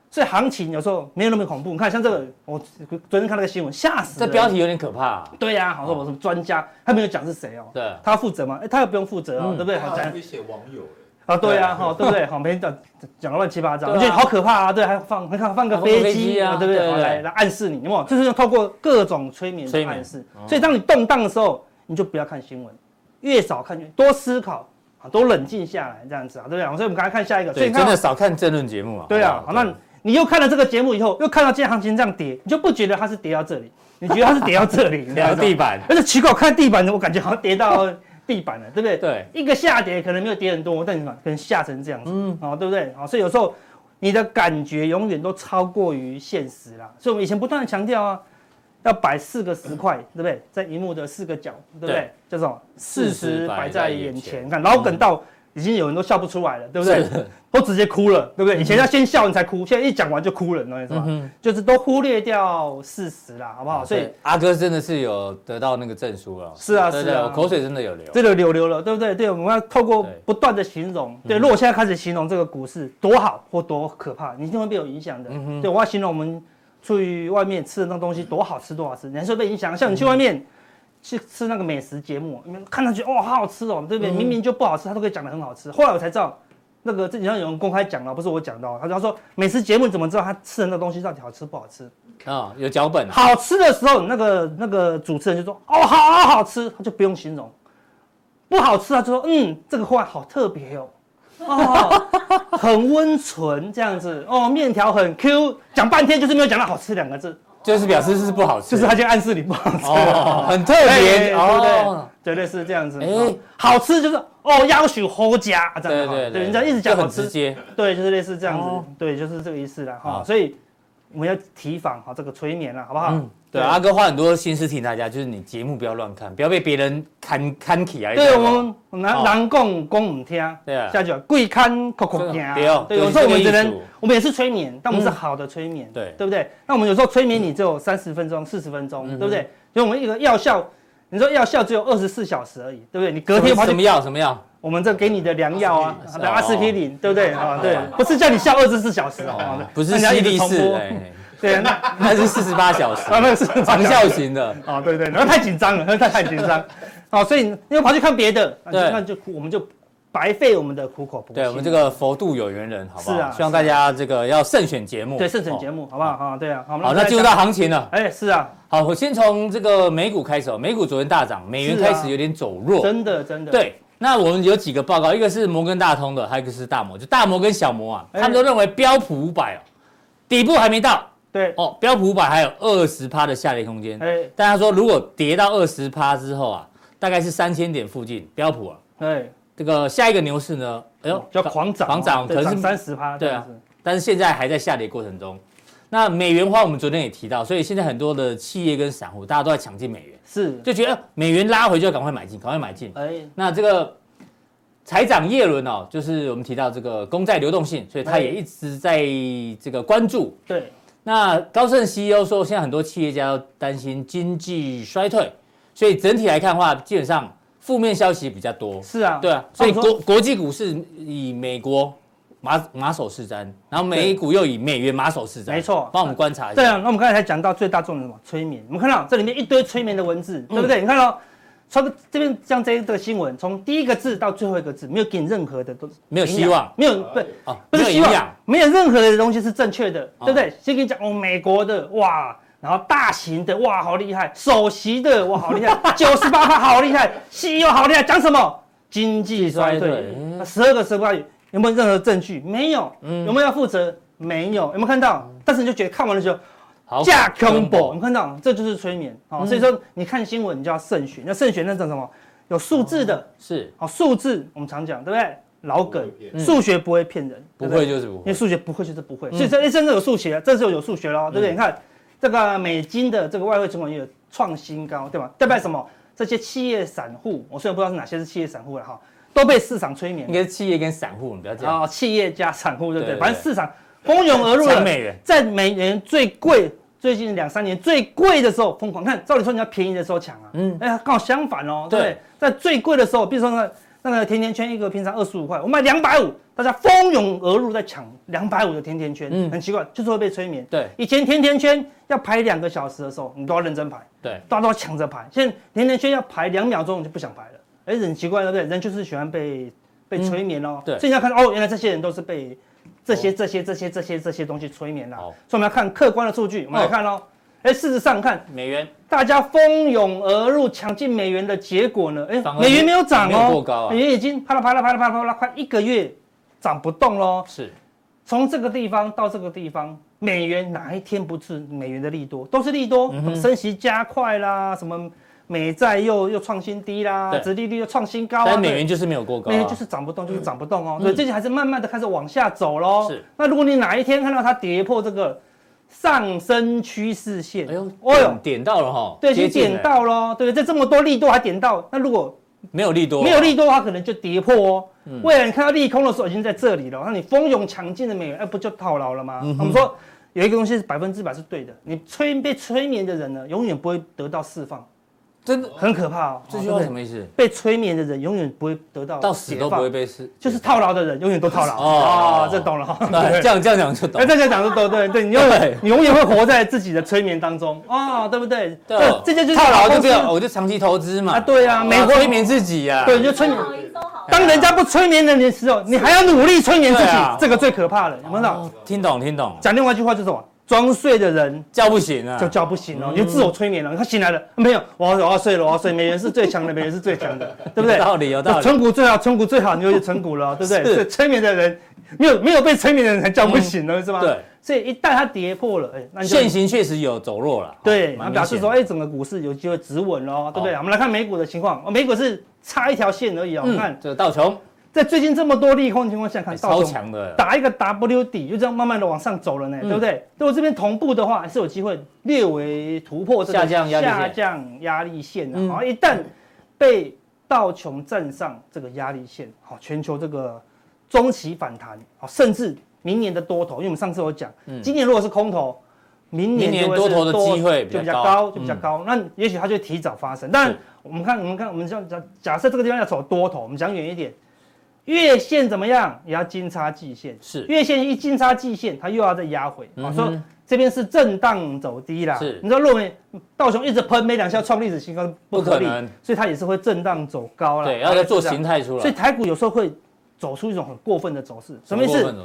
所以行情有时候没有那么恐怖。你看，像这个，我昨天看那个新闻，吓死了。这标题有点可怕、啊。对呀、啊，好说我什么专家，他没有讲是谁哦。对。他负责吗？哎，他又不用负责哦，嗯、对不对？好讲。可以写网友。啊，对呀，哈，对不对？好，每天讲讲乱七八糟，我觉得好可怕啊。对，还放，你看放个飞机啊，对不对？来来暗示你，有没有？就是要透过各种催眠的暗示。所以当你动荡的时候，你就不要看新闻，越少看越多思考啊，多冷静下来，这样子啊，对不对？所以我们刚才看下一个。所以，真的少看政论节目啊。对啊，好，那。你又看了这个节目以后，又看到今天行情这样跌，你就不觉得它是跌到这里？你觉得它是跌到这里？跌到 (laughs) 地板？而且奇怪，我看地板，我感觉好像跌到地板了，对不对？对，一个下跌可能没有跌很多，但你把可能下成这样子，嗯，好，对不对？好，所以有时候你的感觉永远都超过于现实啦。所以我们以前不断的强调啊，要摆四个十块，(coughs) 对不对？在荧幕的四个角，对不对？叫做事实摆在眼前，你看老梗到。已经有人都笑不出来了，对不对？都直接哭了，对不对？以前要先笑你才哭，现在一讲完就哭了，你知道吗？就是都忽略掉事实了，好不好？所以阿哥真的是有得到那个证书了。是啊，是啊，口水真的有流，真的流流了，对不对？对，我们要透过不断的形容，对。如果现在开始形容这个股市多好或多可怕，你一定会被有影响的。对，我要形容我们出去外面吃的那东西多好吃多好吃，你还是会被影响。像你去外面。去吃那个美食节目，你们看上去哦，好好吃哦，对不对？明明就不好吃，他都可以讲得很好吃。后来我才知道，那个这几天有人公开讲了，不是我讲的。他就说，美食节目怎么知道他吃的那东西到底好吃不好吃？啊，有脚本。好吃的时候，那个那个主持人就说，哦，好好好吃，他就不用形容。不好吃，他就说，嗯，这个话好特别哦，哦，(laughs) 很温存这样子，哦，面条很 Q，讲半天就是没有讲到好吃两个字。就是表示是不好吃，就是他就暗示你不好吃，很特别，对不对？绝对是这样子。哎，好吃就是哦，要求好加，这样对对对，人家一直讲很直接，对，就是类似这样子，对，就是这个意思了哈。所以我们要提防哈这个催眠了，好不好？对，阿哥花很多心思提醒大家，就是你节目不要乱看，不要被别人看看起来。对，我们难难讲讲唔听，对啊，下句贵看口口听。对，有时候我们只能，我们也是催眠，但我们是好的催眠，对，对不对？那我们有时候催眠你只有三十分钟、四十分钟，对不对？所以我们一个药效，你说药效只有二十四小时而已，对不对？你隔天什么药？什么药？我们这给你的良药啊，阿司匹林，对不对？啊，对，不是叫你笑二十四小时哦，不是西力士。对，那 (laughs) 那是四十八小时。啊，那是长效型的。啊，对对，那太紧张了，那太太紧张，啊，(laughs) 所以你又跑去看别的，那就我们就白费我们的苦口婆心。对，我们这个佛度有缘人，好不好？是啊，希望大家这个要慎选节目，对，慎选节目，好不好？啊，对啊，好，那进入到行情了。哎，是啊，好，我先从这个美股开始，美股昨天大涨，美元开始有点走弱，真的真的。对，那我们有几个报告，一个是摩根大通的，还有一个是大摩，就大摩跟小摩啊，他们都认为标普五百哦，底部还没到。对哦，标普五百还有二十趴的下跌空间。哎，大家说如果跌到二十趴之后啊，大概是三千点附近，标普啊。对，这个下一个牛市呢，哎呦，叫狂涨，狂涨，可能是三十趴。对啊，但是现在还在下跌过程中。那美元花我们昨天也提到，所以现在很多的企业跟散户大家都在抢进美元，是就觉得美元拉回就要赶快买进，赶快买进。哎，那这个财长耶伦哦，就是我们提到这个公债流动性，所以他也一直在这个关注。对。那高盛 CEO 说，现在很多企业家都担心经济衰退，所以整体来看的话，基本上负面消息比较多。是啊，对啊，所以国国际股市以美国马马首是瞻，然后美股又以美元马首是瞻。没错，帮我们观察一下。对啊，那我们刚才才讲到最大重点什么？催眠。我们看到这里面一堆催眠的文字，对不对？你看到。从这边像这个新闻，从第一个字到最后一个字，没有给你任何的都没有希望，没有不不是希望，没有任何的东西是正确的，对不对？先跟你讲哦，美国的哇，然后大型的哇，好厉害，首席的哇，好厉害，(laughs) 九十八趴好厉害，CEO 好厉害，讲什么？经济衰退，十二个十八有没有任何证据？没有，有没有要负责？没有，有没有看到？但是你就觉得看完的时候。架空博，我们看到这就是催眠，好，所以说你看新闻，你就要慎选。那慎选那种什么？有数字的，是好数字，我们常讲，对不对？老梗，数学不会骗人，不会就是不会，因为数学不会就是不会。所以这一真的有数学，这时候有数学喽，对不对？你看这个美金的这个外汇存款也有创新高，对吧？代表什么？这些企业散户，我虽然不知道是哪些是企业散户了哈，都被市场催眠。应该是企业跟散户，你不要这样。企业加散户，对不对？反正市场蜂拥而入了，在美元最贵。最近两三年最贵的时候疯狂看，照理说你要便宜的时候抢啊，嗯，哎，刚好相反哦，对，对，在最贵的时候，比如说那那个甜甜圈一个平常二十五块，我卖两百五，大家蜂拥而入在抢两百五的甜甜圈，嗯，很奇怪，就是会被催眠。对，以前甜甜圈要排两个小时的时候，你都要认真排，对，大家都要抢着排。现在甜甜圈要排两秒钟，你就不想排了，哎，很奇怪，对不对？人就是喜欢被被催眠哦，对，所以你要看哦，原来这些人都是被。这些这些这些这些这些东西催眠了，所以我们要看客观的数据，我们来看喽。哎，事实上看美元，大家蜂拥而入抢进美元的结果呢？哎，美元没有涨哦，美元已经啪啦啪啦啪啦啪啦啪啦，快一个月涨不动喽。是，从这个地方到这个地方，美元哪一天不是美元的利多？都是利多，升息加快啦，什么？美债又又创新低啦，殖利率又创新高啊，但美元就是没有过高，美元就是涨不动，就是涨不动哦。所以最近还是慢慢的开始往下走喽。是，那如果你哪一天看到它跌破这个上升趋势线，哎呦，哎呦，点到了哈，对，已经点到喽，对，在这么多利多还点到，那如果没有利多，没有利多的话，可能就跌破哦。未来你看到利空的时候，已经在这里了，那你蜂拥抢进的美元，哎，不就套牢了吗？我们说有一个东西是百分之百是对的，你催被催眠的人呢，永远不会得到释放。真的很可怕哦！这句话什么意思？被催眠的人永远不会得到到死都不会被释，就是套牢的人永远都套牢哦。这懂了哈？对，这样这样讲就懂。哎，这样讲就懂，对对，你永远你永远会活在自己的催眠当中啊，对不对？对，这就是套牢就不要，我就长期投资嘛。啊，对啊，美国催眠自己呀，对，就催眠。当人家不催眠的你的时候，你还要努力催眠自己，这个最可怕了，有没有？听懂听懂。讲另外一句话就是什么？装睡的人叫不醒啊，就叫不醒哦，你就自我催眠了。他醒来了，没有，我要我要睡了，我要睡。美元是最强的，美元是最强的，对不对？有道理，有道理。存股最好，存股最好，你就存股了，对不对？是催眠的人，没有没有被催眠的人才叫不醒了，是吧？对。所以一旦它跌破了，哎，那现行确实有走弱了。对，表示说，哎，整个股市有机会止稳了，对不对？我们来看美股的情况，美股是差一条线而已哦。看这个道琼。在最近这么多利空的情况下，看超强的打一个 W 底，就这样慢慢的往上走了呢，对不对？如果这边同步的话，还是有机会略微突破这个下降压力线的。好，一旦被道琼站上这个压力线，好，全球这个中期反弹，好，甚至明年的多头，因为我们上次有讲，今年如果是空头，明年多头的机会就比较高，就比较高。那也许它就提早发生。但我们看，我们看，我们讲假假设这个地方要走多头，我们讲远一点。月线怎么样？也要金叉季线。是月线一金叉季线，它又要再压回。我、嗯、哼说这边是震荡走低啦。是，你知道认为道琼一直喷没两下创历史新高不可能，所以它也是会震荡走高啦。对，要再做形态出来。所以台股有时候会走出一种很过分的走势。什么意思？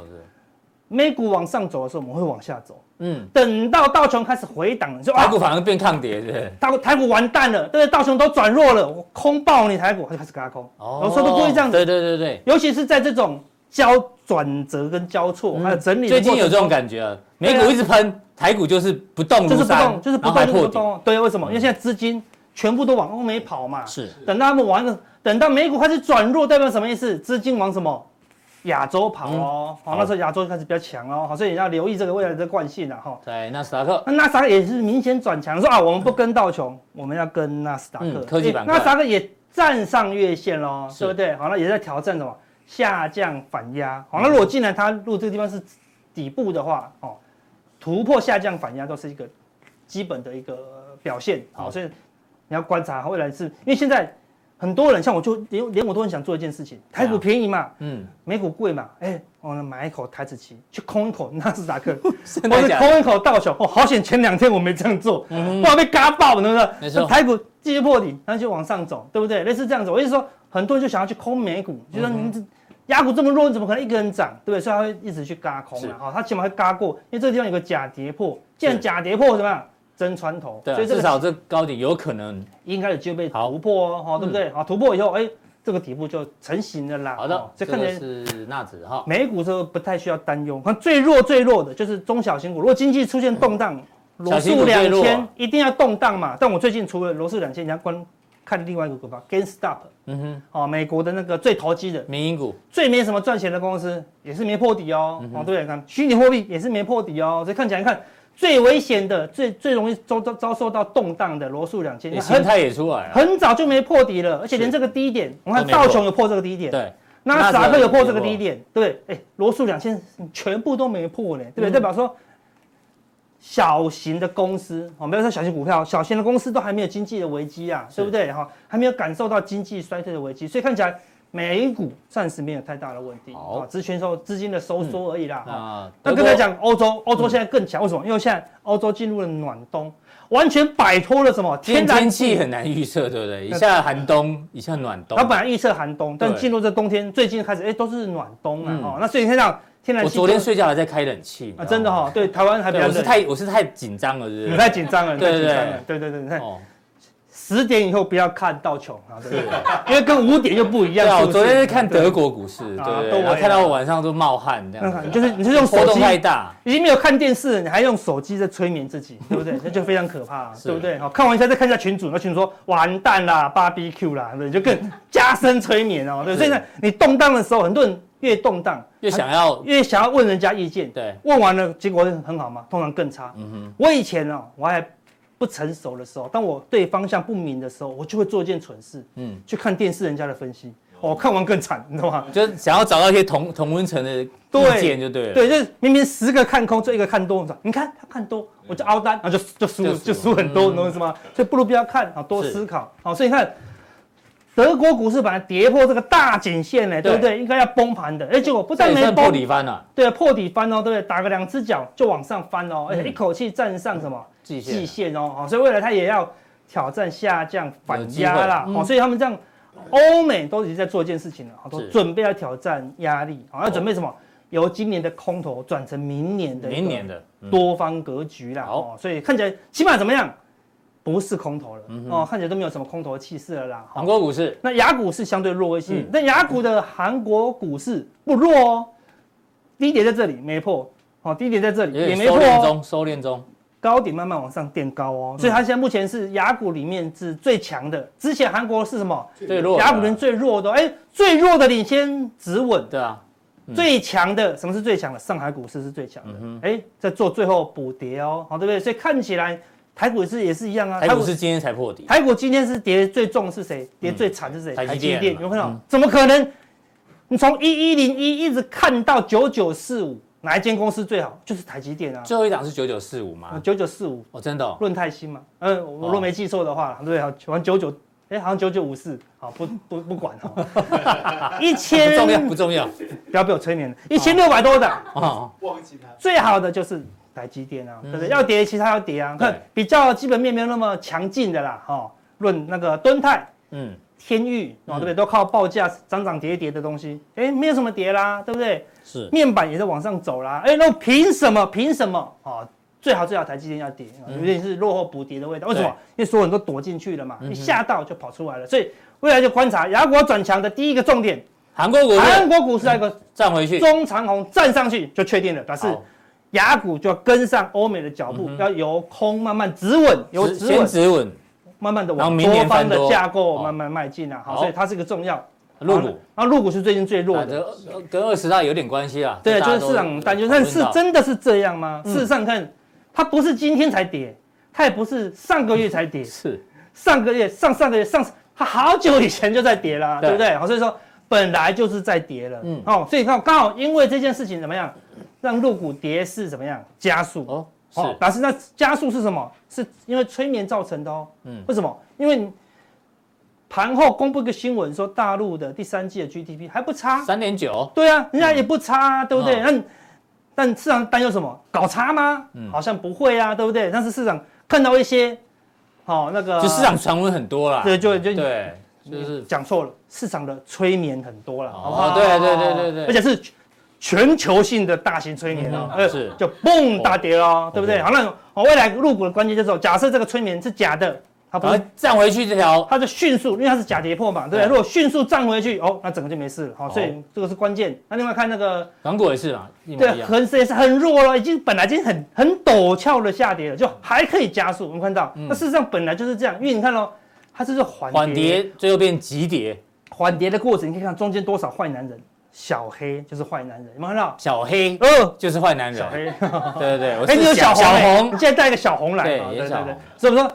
美股往上走的时候，我们会往下走。嗯，等到道琼开始回档，就台股反而变抗跌，对。台股台股完蛋了，对不对？道琼都转弱了，我空爆你台股，它就开始轧空。哦，有时候都故意这样子。对对对对。尤其是在这种交转折跟交错还有整理，最近有这种感觉啊。美股一直喷，台股就是不动，就是不动，就是不动，就是不动。对，为什么？因为现在资金全部都往欧美跑嘛。是。等到他们往一个，等到美股开始转弱，代表什么意思？资金往什么？亚洲跑哦，好，那时候亚洲开始比较强哦，好，所以你要留意这个未来的惯性了哈。对纳斯达克，那纳斯达克也是明显转强，说啊，我们不跟道琼，我们要跟纳斯达克科技板块。纳斯达克也站上月线喽，对不对？好，那也在挑战什么下降反压。好，那如果既然它入这个地方是底部的话，哦，突破下降反压都是一个基本的一个表现。好，所以你要观察未来是因为现在。很多人像我就连连我都很想做一件事情，台股便宜嘛，嗯，美股贵嘛，哎，我们买一口台指期，去空一口 (laughs) 纳斯达克，(laughs) 或者空一口道琼，哦，好险前两天我没这样做，不然被嘎爆，对不对？没错，台股继续破底，然后就往上走，对不对？类似这样子，我意思说，很多人就想要去空美股，就说你这亚股这么弱，你怎么可能一个人涨，对不对？所以他会一直去嘎空啊，好，他起码会嘎过，因为这个地方有个假跌破，既然假跌破怎么样？真穿头，对，所以至少这高点有可能应该有机会被突破哦，好，对不对？好，突破以后，哎，这个底部就成型了啦。好的，这看起来是纳指哈。美股这个不太需要担忧，看最弱最弱的就是中小型股。如果经济出现动荡，罗素两千一定要动荡嘛。但我最近除了罗素两千，你要观看另外一个股票，GameStop，嗯哼，哦，美国的那个最投机的民营股，最没什么赚钱的公司，也是没破底哦。哦，对，看虚拟货币也是没破底哦，所以看起来看。最危险的、最最容易遭遭遭受到动荡的罗素两千，形态也出来了，很早就没破底了，而且连这个低点，我看道琼有破这个低点，对，纳斯达克有破这个低点，对，哎，罗素两千全部都没破呢，对不对？代表说小型的公司，哦，没有说小型股票，小型的公司都还没有经济的危机啊，对不对？哈，还没有感受到经济衰退的危机，所以看起来美股暂时没有太大的问题，啊，只是全球资金的收缩而已啦。啊，那刚才讲欧洲，欧洲现在更强，为什么？因为现在欧洲进入了暖冬。完全摆脱了什么？天天气很难预测，对不对？一下寒冬，一下暖冬。它本来预测寒冬，但进入这冬天，最近开始，哎，都是暖冬了哦。那所以你看到天然气，我昨天睡觉还在开冷气啊，真的哈。对，台湾还比较。我是太我是太紧张了，是不是？你太紧张了，对对对对对对，你看。十点以后不要看道琼啊，对不对？因为跟五点又不一样。对，我昨天是看德国股市，对对，我看到我晚上都冒汗这样。就是你是用手机太大，已经没有看电视，你还用手机在催眠自己，对不对？(laughs) 那就非常可怕，对不对？好，看完一下再看一下群主，那群主说完蛋啦，BBQ 啦，对，就更加深催眠哦。对，所以呢，你动荡的时候，很多人越动荡越想要越想要问人家意见，对，问完了结果很好吗？通常更差。嗯哼，我以前呢，我还。不成熟的时候，当我对方向不明的时候，我就会做一件蠢事，嗯，去看电视人家的分析，哦，看完更惨，你知道吗？(laughs) 就想要找到一些同同温层的意见，就对了。对，就是明明十个看空，就一个看多，你看他看多，我就凹单，然后就就输就输很多，你懂我意思吗？所以不如不要看，好多思考，好，所以你看德国股市本来跌破这个大颈线呢，对不对？应该要崩盘的，哎，结果不但没破底翻了，对，破底翻哦，对不对？打个两只脚就往上翻哦，而且一口气站上什么？季线哦，所以未来它也要挑战下降反压啦，哦，所以他们这样，欧美都已经在做一件事情了，都准备要挑战压力，好要准备什么？由今年的空头转成明年的明年的多方格局啦，哦，所以看起来起码怎么样？不是空头了，哦，看起来都没有什么空头的气势了啦。韩国股市，那雅股是相对弱一些，那雅股的韩国股市不弱哦，低点在这里没破，哦，低点在这里也没破，收敛中，收敛中。高点慢慢往上垫高哦，所以它现在目前是雅股里面是最强的。之前韩国是什么？最弱。雅股人最弱的，哎，最弱的领先止稳。对啊。最强的，什么是最强的？上海股市是最强的。哎，在做最后补跌哦，好，对不对？所以看起来台股是也是一样啊。台股是今天才破底。台股今天是跌最重是谁？跌最惨是谁？台积电。有没有看到？怎么可能？你从一一零一一直看到九九四五。哪一间公司最好？就是台积电啊。最后一档是九九四五吗？九九四五哦，真的。润泰新嘛？嗯，我若没记错的话，对，好，像九九，哎，好像九九五四，好，不不不管哈。(laughs) 一千不重要，不重要，不要被我催眠了。一千六百多的啊，忘记它。最好的就是台积电啊，对不对？要跌，其他要跌啊。看比较基本面没有那么强劲的啦，哈。论那个敦泰，嗯，天域，哦，对不对？都靠报价涨涨跌跌的东西，哎，没有什么跌啦，对不对？是面板也在往上走啦，哎，那凭什么？凭什么？啊，最好最好台积电要跌，有点是落后补跌的味道。为什么？因为所有人都躲进去了嘛，一下到就跑出来了。所以未来就观察亚股转强的第一个重点，韩国股，韩国股市那个站回去，中长红站上去就确定了，表示亚股就要跟上欧美的脚步，要由空慢慢止稳，由止稳，慢慢的往多方的架构慢慢迈进啊。好，所以它是个重要。入股，那入股是最近最弱的，跟二十大有点关系啊。对，就是市场担忧，但是真的是这样吗？事实上看，它不是今天才跌，它也不是上个月才跌，是。上个月、上上个月、上它好久以前就在跌了，对。不对？好，所以说本来就是在跌了，嗯，哦，所以看刚好因为这件事情怎么样，让入股跌势怎么样加速。哦，哦，但是那加速是什么？是因为催眠造成的哦，嗯，为什么？因为。盘后公布一个新闻，说大陆的第三季的 GDP 还不差，三点九。对啊，人家也不差，对不对？那但市场担忧什么？搞差吗？好像不会啊，对不对？但是市场看到一些，好那个，就市场传闻很多啦。对，就就对，就是讲错了，市场的催眠很多了。哦，对对对对对，而且是全球性的大型催眠哦，是。就蹦大跌哦，对不对？好，那未来入股的关键就是，假设这个催眠是假的。它不会站回去这条，它就迅速，因为它是假跌破嘛，对不对？如果迅速站回去，哦，那整个就没事了，好，所以这个是关键。那另外看那个港股也是嘛，对，恒生也是很弱了，已经本来已经很很陡峭的下跌了，就还可以加速。我们看到，那事实上本来就是这样，因为你看哦，它是缓缓跌，最后变急跌，缓跌的过程，你可以看中间多少坏男人，小黑就是坏男人，有没有看到？小黑，哦，就是坏男人，小黑，对 (laughs) 对对，(laughs) 哎，你有小红，你现在带一个小红来，对对对，所以说。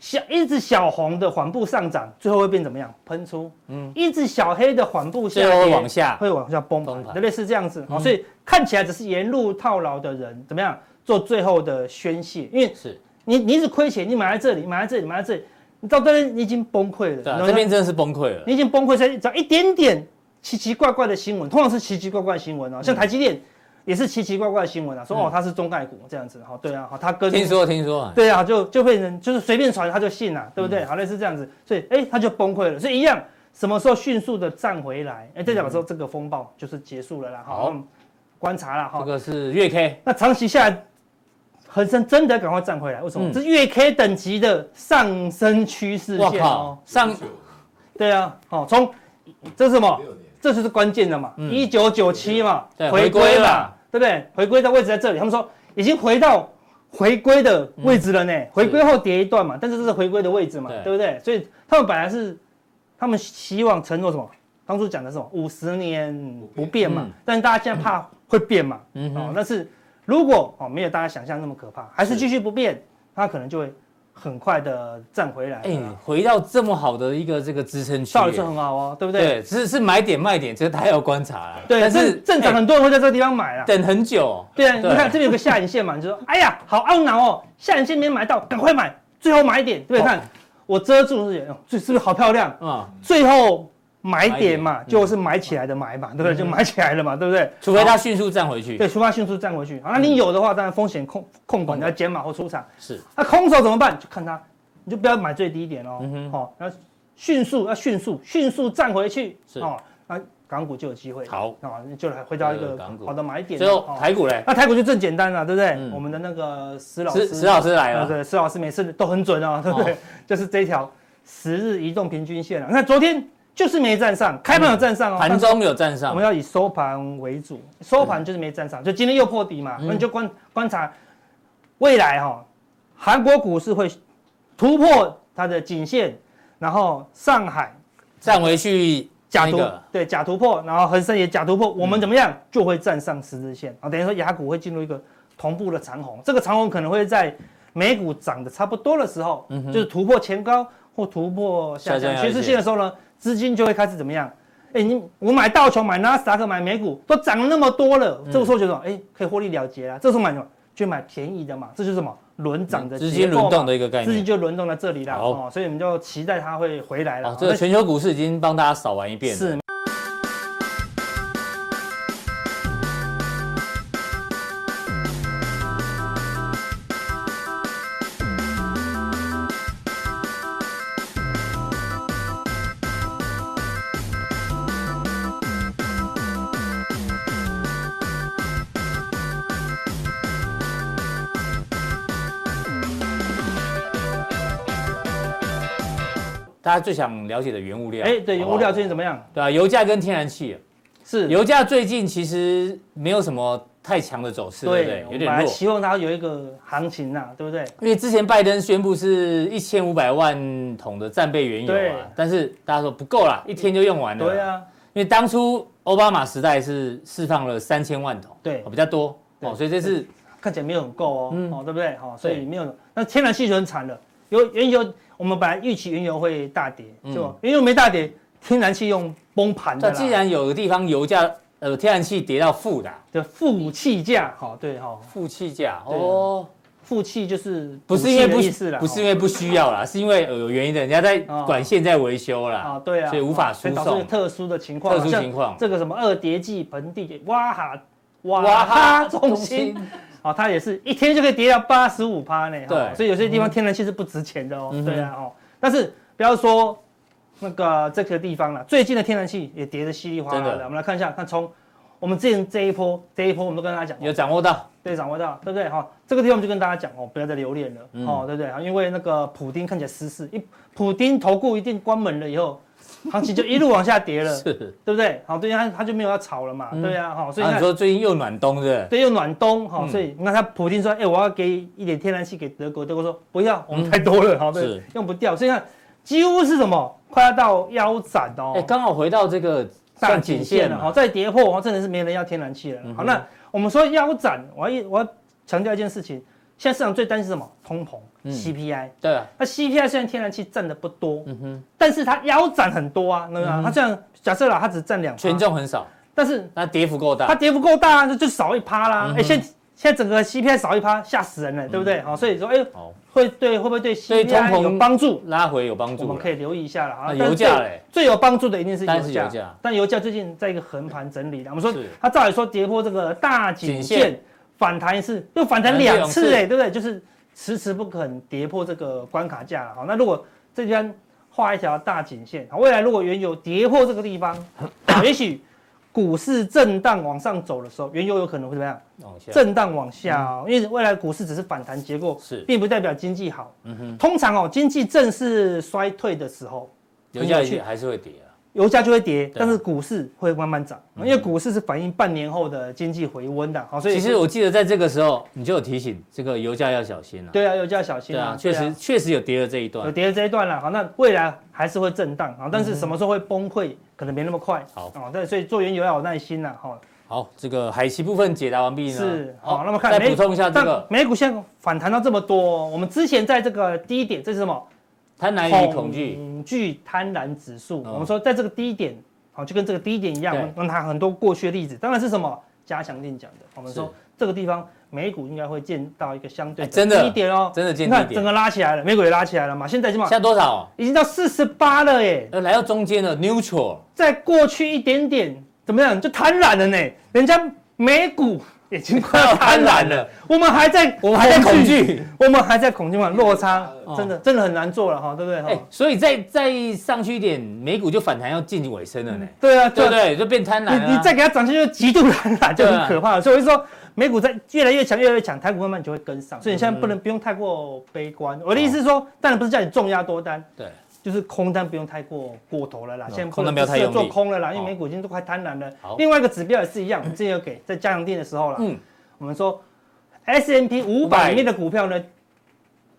小一只小红的缓步上涨，最后会变怎么样？喷出。嗯，一只小黑的缓步下跌，会往下，会往下崩盘，就类似这样子。好，所以看起来只是沿路套牢的人，怎么样？做最后的宣泄，因为是你你一直亏钱，你买在这里，买在这里，买在这里，你到这边你已经崩溃了，这边真的是崩溃了，你已经崩溃，才只要一点点奇奇怪怪的新闻，通常是奇奇怪怪的新闻哦，像台积电。嗯也是奇奇怪怪的新闻啊，说哦它是中概股这样子，好对啊，好他跟听说听说，对啊，就就被人就是随便传他就信了，对不对？好类似这样子，所以哎他就崩溃了，所以一样什么时候迅速的站回来，哎代表说这个风暴就是结束了啦。好，观察了哈，这个是月 K，那长期下来，恒生真的赶快站回来，为什么？这月 K 等级的上升趋势线哦，上，对啊，好从这是什么？这就是关键的嘛，一九九七嘛，回归了。对不对？回归的位置在这里，他们说已经回到回归的位置了呢。嗯、回归后跌一段嘛，但是这是回归的位置嘛，对，对不对？所以他们本来是他们希望承诺什么？当初讲的是什么？五十年不变嘛。嗯、但是大家现在怕会变嘛，嗯，哦，但是如果哦没有大家想象那么可怕，还是继续不变，它可能就会。很快的站回来，哎，回到这么好的一个这个支撑区，到底是很好哦，对不对？对，只是买点卖点，这个还要观察啦。对，但是正常很多人会在这个地方买啊，等很久。对啊，你看这边有个下影线嘛，你就说，哎呀，好懊恼哦，下影线没买到，赶快买，最后买点，对不对？看我遮住是，这是不是好漂亮啊？最后。买点嘛，就是买起来的买嘛，对不对？就买起来了嘛，对不对？除非它迅速站回去。对，除非它迅速站回去。啊，那你有的话，当然风险控控管你要减码或出场。是。那空手怎么办？就看它。你就不要买最低点哦，好，要迅速要迅速迅速站回去，是哦，那港股就有机会。好，那就来回到一个好的买点。最后台股嘞，那台股就更简单了，对不对？我们的那个石老师，石老师来了，对，石老师每次都很准啊，对不对？就是这条十日移动平均线了。你看昨天就是没站上，开盘有站上哦，盘中有站上。我们要以收盘为主，收盘就是没站上，就今天又破底嘛，那你就观观察未来哈，韩国股市会。突破它的颈线，然后上海站回去假突，对假突破，然后恒生也假突破，我们怎么样就会站上十字线啊？等于说雅股会进入一个同步的长红，这个长红可能会在美股涨得差不多的时候，就是突破前高或突破下降趋势线的时候呢，资金就会开始怎么样？哎，你我买道琼、买纳斯达克、买美股都涨了那么多了，这个时候觉得哎可以获利了结了，这时候买什么？就买便宜的嘛，这就是什么？轮涨的资金轮动的一个概念，资金就轮动在这里了哦，所以我们就期待它会回来了。这个全球股市已经帮大家扫完一遍了。是。大家最想了解的原物料，哎，对，原物料最近怎么样？对啊，油价跟天然气，是油价最近其实没有什么太强的走势，对不对？有点弱。希望它有一个行情呐，对不对？因为之前拜登宣布是一千五百万桶的战备原油啊，但是大家说不够啦，一天就用完了。对啊，因为当初奥巴马时代是释放了三千万桶，对，比较多哦，所以这次看起来没有很够哦，哦，对不对？好，所以没有。那天然气就很惨了，有原油。我们本来预期原油会大跌，是吧？原油没大跌，天然气用崩盘的。那既然有个地方油价，呃，天然气跌到负的，的负气价，好，对，好，负气价，哦，负气就是不是因为不是不是因为不需要啦，是因为有原因的，人家在管线在维修啦，啊，对啊，所以无法输送。特殊的情况，特殊情况，这个什么二叠纪盆地哇哈哇哈中心。哦，它也是一天就可以跌到八十五趴呢。对，所以有些地方天然气是不值钱的哦。对啊，哦，但是不要说那个这个地方了，最近的天然气也跌得稀里哗啦的。我们来看一下，看从我们之前这一波，这一波我们都跟大家讲，有掌握到，对，掌握到，对不对？哈，这个地方我们就跟大家讲哦，不要再留恋了，哦，对不对？因为那个普丁看起来失势，一普丁投顾一定关门了以后。行情就一路往下跌了，是，对不对？好，对，他他就没有要炒了嘛，对呀，好，所以你说最近又暖冬是？对，又暖冬，好，所以你看他普丁说，哎，我要给一点天然气给德国，德国说不要，我们太多了，好，对，用不掉，所以看几乎是什么，快要到腰斩哦，哎，刚好回到这个上颈线了，哈，再跌破，哦，真的是没人要天然气了。好，那我们说腰斩，我要我要强调一件事情。现在市场最担心什么？通膨，CPI。对啊，那 CPI 虽然天然气占的不多，嗯哼，但是它腰斩很多啊，那个它这样假设了，它只占两，权重很少，但是它跌幅够大，它跌幅够大，那就少一趴啦。哎，现现在整个 CPI 少一趴，吓死人了，对不对？好，所以说，哎，会对会不会对 CPI 有帮助？拉回有帮助，我们可以留意一下了啊。油价嘞，最有帮助的一定是油价，但油价最近在一个横盘整理，我们说它照理说跌破这个大颈线，反弹一次又反弹两次，哎，对不对？就是迟迟不肯跌破这个关卡价了。好，那如果这边画一条大颈线，好，未来如果原油跌破这个地方，也许。股市震荡往上走的时候，原油有可能会怎么样？震荡往下哦，因为未来股市只是反弹结构，是，并不代表经济好。嗯哼，通常哦，经济正式衰退的时候，油价还是会跌啊，油价就会跌，但是股市会慢慢涨，因为股市是反映半年后的经济回温的。好，所以其实我记得在这个时候，你就有提醒这个油价要小心了。对啊，油价小心啊，确实确实有跌了这一段，有跌了这一段了。好，那未来还是会震荡啊，但是什么时候会崩溃？可能没那么快。好啊，对，所以做原油要有耐心呐。好，好，这个海期部分解答完毕呢。是，好，那么看再补充一下这个美股现在反弹到这么多，我们之前在这个低点，这是什么？贪婪与恐惧。恐惧贪婪指数。我们说在这个低点，好，就跟这个低点一样，我们拿很多过去的例子，当然是什么？加强錠讲的。我们说这个地方美股应该会见到一个相对真的低点哦，真的见。你看整个拉起来了，美股也拉起来了嘛？现在起码现在多少？已经到四十八了耶，呃，来到中间了，neutral。再过去一点点，怎么样？就贪婪了呢？人家美股 (laughs) 已经快要贪婪了，(laughs) 我们还在，我们还在恐惧，我们还在恐惧嘛？落差真的真的很难做了哈，对不对？哎，所以再再上去一点，美股就反弹要进行尾声了呢。对啊，对不对？就变贪婪了。你你再给它涨下去，就极度贪婪，就很可怕了。所以我就说，美股在越来越强，越来越强，台股慢慢就会跟上。所以你现在不能不用太过悲观。我的意思是说，当然不是叫你重压多单，对。就是空单不用太过过头了啦，现在空单不要太用做空了啦，因为美股已经都快贪婪了。另外一个指标也是一样，我们之前有给在加强店的时候啦，嗯，我们说 S M P 五百里面的股票呢，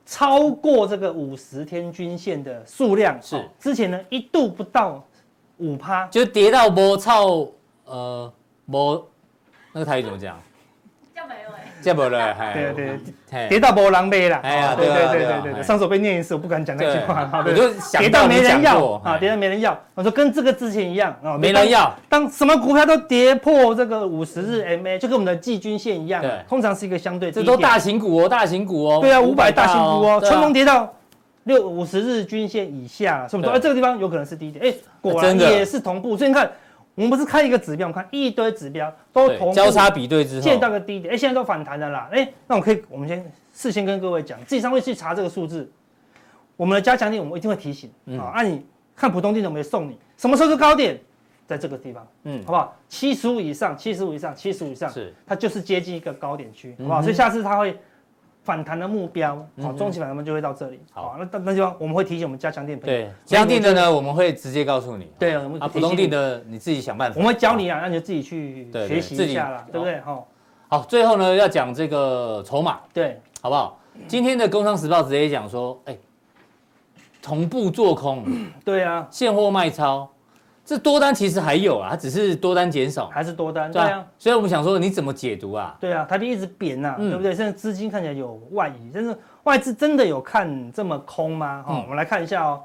超过这个五十天均线的数量是之前呢一度不到五趴，就跌到波超呃波那个台语怎么讲？这不了，(laughs) 对对对，跌到没人买了，哎呀，对对对对对，上手被念一次，我不敢讲那句话，我就跌到没人要啊，跌到没人要，我说跟这个之前一样啊，没人要。当什么股票都跌破这个五十日 MA，就跟我们的季均线一样，通常是一个相对，这都大型股哦，大型股哦，对啊，五百大型股哦，春风跌到六五十日均线以下，是不是？哎，这个地方有可能是低点，哎，果然也是同步，所以你看。我们不是看一个指标，我们看一堆指标都同交叉比对之后。见到个低点，哎，现在都反弹的啦，哎，那我可以，我们先事先跟各位讲，自己上会去查这个数字，我们的加强力我们一定会提醒。啊，那你看普通錠我们也送你，什么时候是高点，在这个地方，嗯，好不好？七十五以上，七十五以上，七十五以上，是。它就是接近一个高点区，好不好？所以下次它会。反弹的目标，好，中期反弹就会到这里。好，那那地方我们会提醒我们加强錠。对，加强定的呢，我们会直接告诉你。对啊，普通定的你自己想办法。我们会教你啊，那你就自己去学习一下啦，对不对？好，好，最后呢要讲这个筹码，对，好不好？今天的《工商时报》直接讲说，哎，同步做空，对啊，现货卖超。这多单其实还有啊，它只是多单减少，还是多单？对啊，所以我们想说，你怎么解读啊？对啊，台币一直贬呐，对不对？现在资金看起来有外移，但是外资真的有看这么空吗？哈，我们来看一下哦，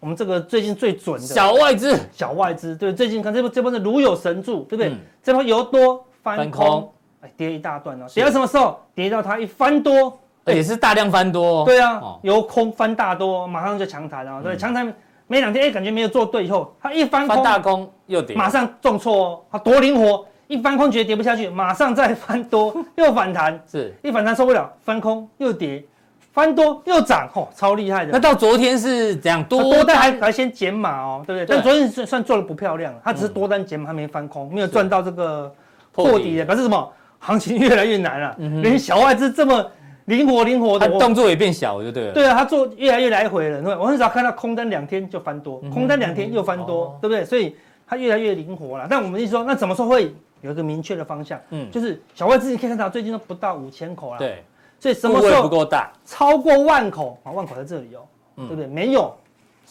我们这个最近最准的小外资，小外资，对，最近看这波这波是如有神助，对不对？这波由多翻空，哎，跌一大段哦，跌到什么时候？跌到它一翻多，也是大量翻多，对啊，由空翻大多，马上就强弹了，对，强弹。没两天，哎，感觉没有做对以后，它一翻空，翻大空又跌，马上重挫哦，它多灵活，一翻空觉得跌不下去，马上再翻多 (laughs) 又反弹，是一反弹受不了，翻空又跌，翻多又涨，哦，超厉害的。那到昨天是怎样多多单还还先减码哦，对不对？对但昨天算算做的不漂亮，它只是多单减码，还没翻空，没有赚到这个破底的，表示什么？行情越来越难了，连小外资这么。灵活灵活的，动作也变小，就对了。对啊，他做越来越来回了。我很少看到空单两天就翻多，空单两天又翻多，对不对？所以它越来越灵活了。但我们一说，那怎么说会有一个明确的方向？嗯，就是小外资你可以看到最近都不到五千口了。对，所以什么时候不够大？超过万口啊，万口在这里哦，对不对？没有，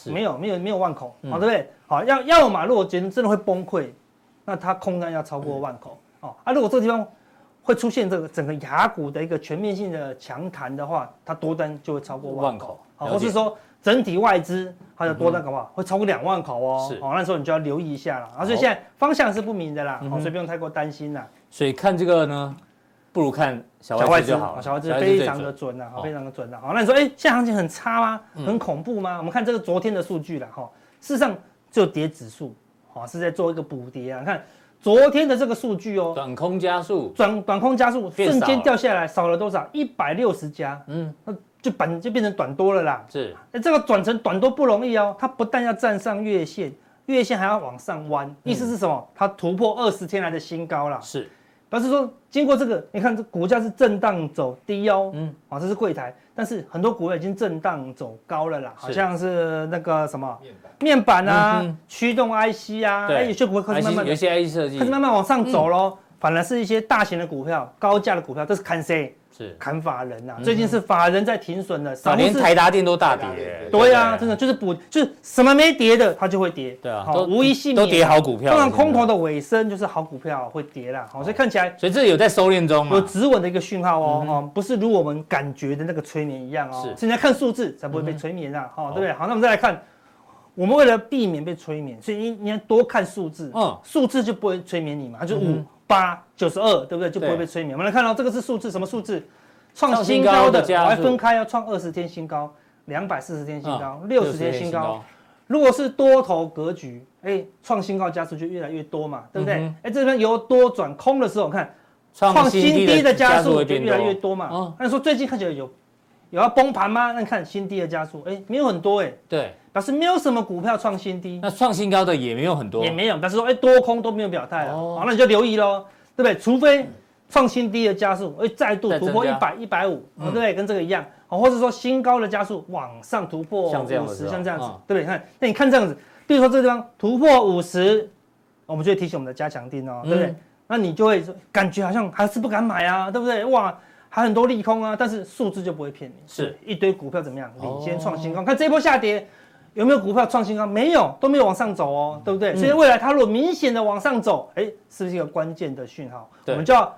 没有，没有，没有万口，好，对不对？好，要要嘛，如果觉得真的会崩溃，那它空单要超过万口哦。啊，如果这个地方。会出现这个整个亚股的一个全面性的强弹的话，它多单就会超过万口，好，或是说整体外资它的多单搞不好会超过两万口哦，是，哦，那时候你就要留意一下了，啊，所以现在方向是不明的啦，好，所以不用太过担心啦。所以看这个呢，不如看小外资就好。小外资非常的准啊，非常的准啊。好，那你说，哎，现在行情很差吗？很恐怖吗？我们看这个昨天的数据了哈。事实上，就跌指数，好是在做一个补跌啊。看昨天的这个数据哦，短空加速，短短空加速瞬间掉下来，少了多少？一百六十家。嗯，那就本就变成短多了啦。是，那，这个转成短多不容易哦。它不但要站上月线，月线还要往上弯，意思是什么？它突破二十天来的新高了。是。表示说，经过这个，你看这股价是震荡走低哦，嗯，啊，这是柜台，但是很多股票已经震荡走高了啦，好像是那个什么面板。啊，驱动 IC 啊，哎，有些股票开始慢慢有些 IC 设计。开始慢慢往上走喽，反而是一些大型的股票、高价的股票这是看谁。是砍法人呐，最近是法人在停损的，连台达电都大跌。对呀，真的就是补，就是什么没跌的，它就会跌。对啊，好，无一幸免。都跌好股票。当然，空头的尾声就是好股票会跌啦。好，所以看起来，所以这有在收敛中，有止稳的一个讯号哦。哦，不是如我们感觉的那个催眠一样哦。是，现在看数字才不会被催眠啊。好，对不对？好，那我们再来看，我们为了避免被催眠，所以你你要多看数字。嗯，数字就不会催眠你嘛，就五八九十二，对不对？就不会被催眠。我们来看到这个是数字，什么数字？创新高的，我还分开要创二十天新高，两百四十天新高，六十天新高。如果是多头格局，哎，创新高加速就越来越多嘛，对不对？哎，这边由多转空的时候，看创新低的加速就越来越多嘛。那你说最近看起来有有要崩盘吗？那你看新低的加速，哎，没有很多哎。对，表示没有什么股票创新低。那创新高的也没有很多，也没有。表示说，哎，多空都没有表态了。好，那你就留意喽，对不对？除非。创新低的加速，会再度突破一百一百五，对不对？跟这个一样，哦，或者说新高的加速往上突破五十，像这样子，对不对？看，那你看这样子，比如说这个地方突破五十，我们就会提醒我们的加强定哦，对不对？那你就会感觉好像还是不敢买啊，对不对？哇，还很多利空啊，但是数字就不会骗你，是一堆股票怎么样领先创新高？看这一波下跌有没有股票创新高？没有，都没有往上走哦，对不对？所以未来它如果明显的往上走，哎，是不是一个关键的讯号？我们就要。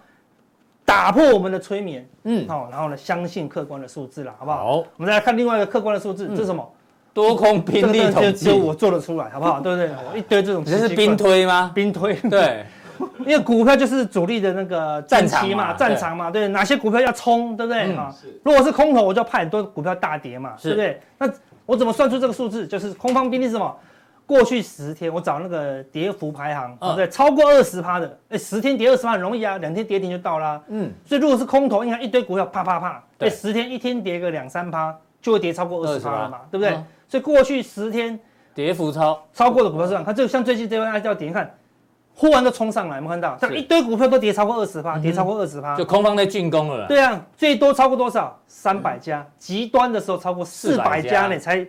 打破我们的催眠，嗯，好，然后呢，相信客观的数字了，好不好？好，我们再来看另外一个客观的数字，这是什么？多空兵力统计，只有我做得出来，好不好？对不对？(laughs) 一堆这种，这是兵推吗？(laughs) 兵推，对，(laughs) 因为股票就是主力的那个战场嘛，战场嘛，对，哪些股票要冲，对不对？啊，如果是空头，我就要派很多股票大跌嘛，对不对？那我怎么算出这个数字？就是空方兵力是什么？过去十天，我找那个跌幅排行，对不对？超过二十趴的，哎，十天跌二十趴很容易啊，两天跌停就到啦。嗯，所以如果是空头，你看一堆股票啪啪啪，对，十天一天跌个两三趴，就会跌超过二十趴了嘛，对不对？所以过去十天跌幅超超过的股票市场，它就像最近这边爱掉跌，你看忽然就冲上来，有没有看到？这一堆股票都跌超过二十趴，跌超过二十趴，就空方在进攻了。对啊，最多超过多少？三百家，极端的时候超过四百家呢，才。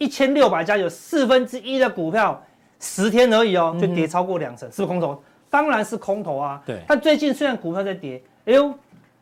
一千六百家，有四分之一的股票，十天而已哦，就跌超过两成，是不是空头？当然是空头啊。对。但最近虽然股票在跌，哎呦，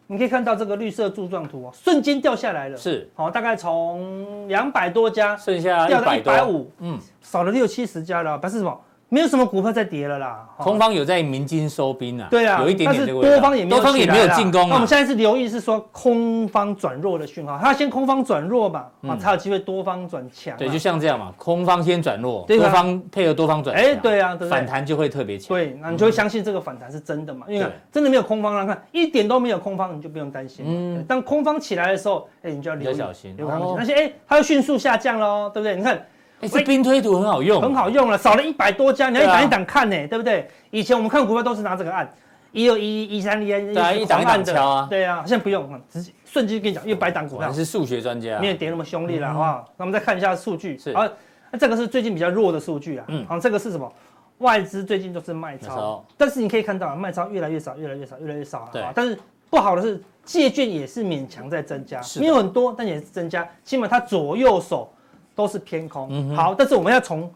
你可以看到这个绿色柱状图哦，瞬间掉下来了。是。好，大概从两百多家，剩下掉到一百五，嗯，少了六七十家了，表示什么？没有什么股票在跌了啦，空方有在鸣金收兵啊，对啊，有一点点，但是多方也没有，多方也没有进攻。那我们现在是留意是说空方转弱的讯号，它先空方转弱嘛，啊，才有机会多方转强。对，就像这样嘛，空方先转弱，多方配合多方转强，哎，对啊，反弹就会特别强。对，那你就会相信这个反弹是真的嘛？因为真的没有空方了，看一点都没有空方，你就不用担心。嗯，当空方起来的时候，哎，你就要留意小心，那些哎，它又迅速下降喽，对不对？你看。哎，这冰推图很好用，很好用了，少了一百多家，你要一档一档看呢，对不对？以前我们看股票都是拿这个按，一二一一三一，对，一档一档敲啊，对啊，现在不用，直接瞬间跟你讲，一百档股票。你是数学专家，没有跌那么凶力了，好不好？那我们再看一下数据，好，那这个是最近比较弱的数据啊，嗯，好，这个是什么？外资最近都是卖超，但是你可以看到啊卖超越来越少，越来越少，越来越少啊。但是不好的是借券也是勉强在增加，没有很多，但也是增加，起码它左右手。都是偏空，嗯、好，但是我们要从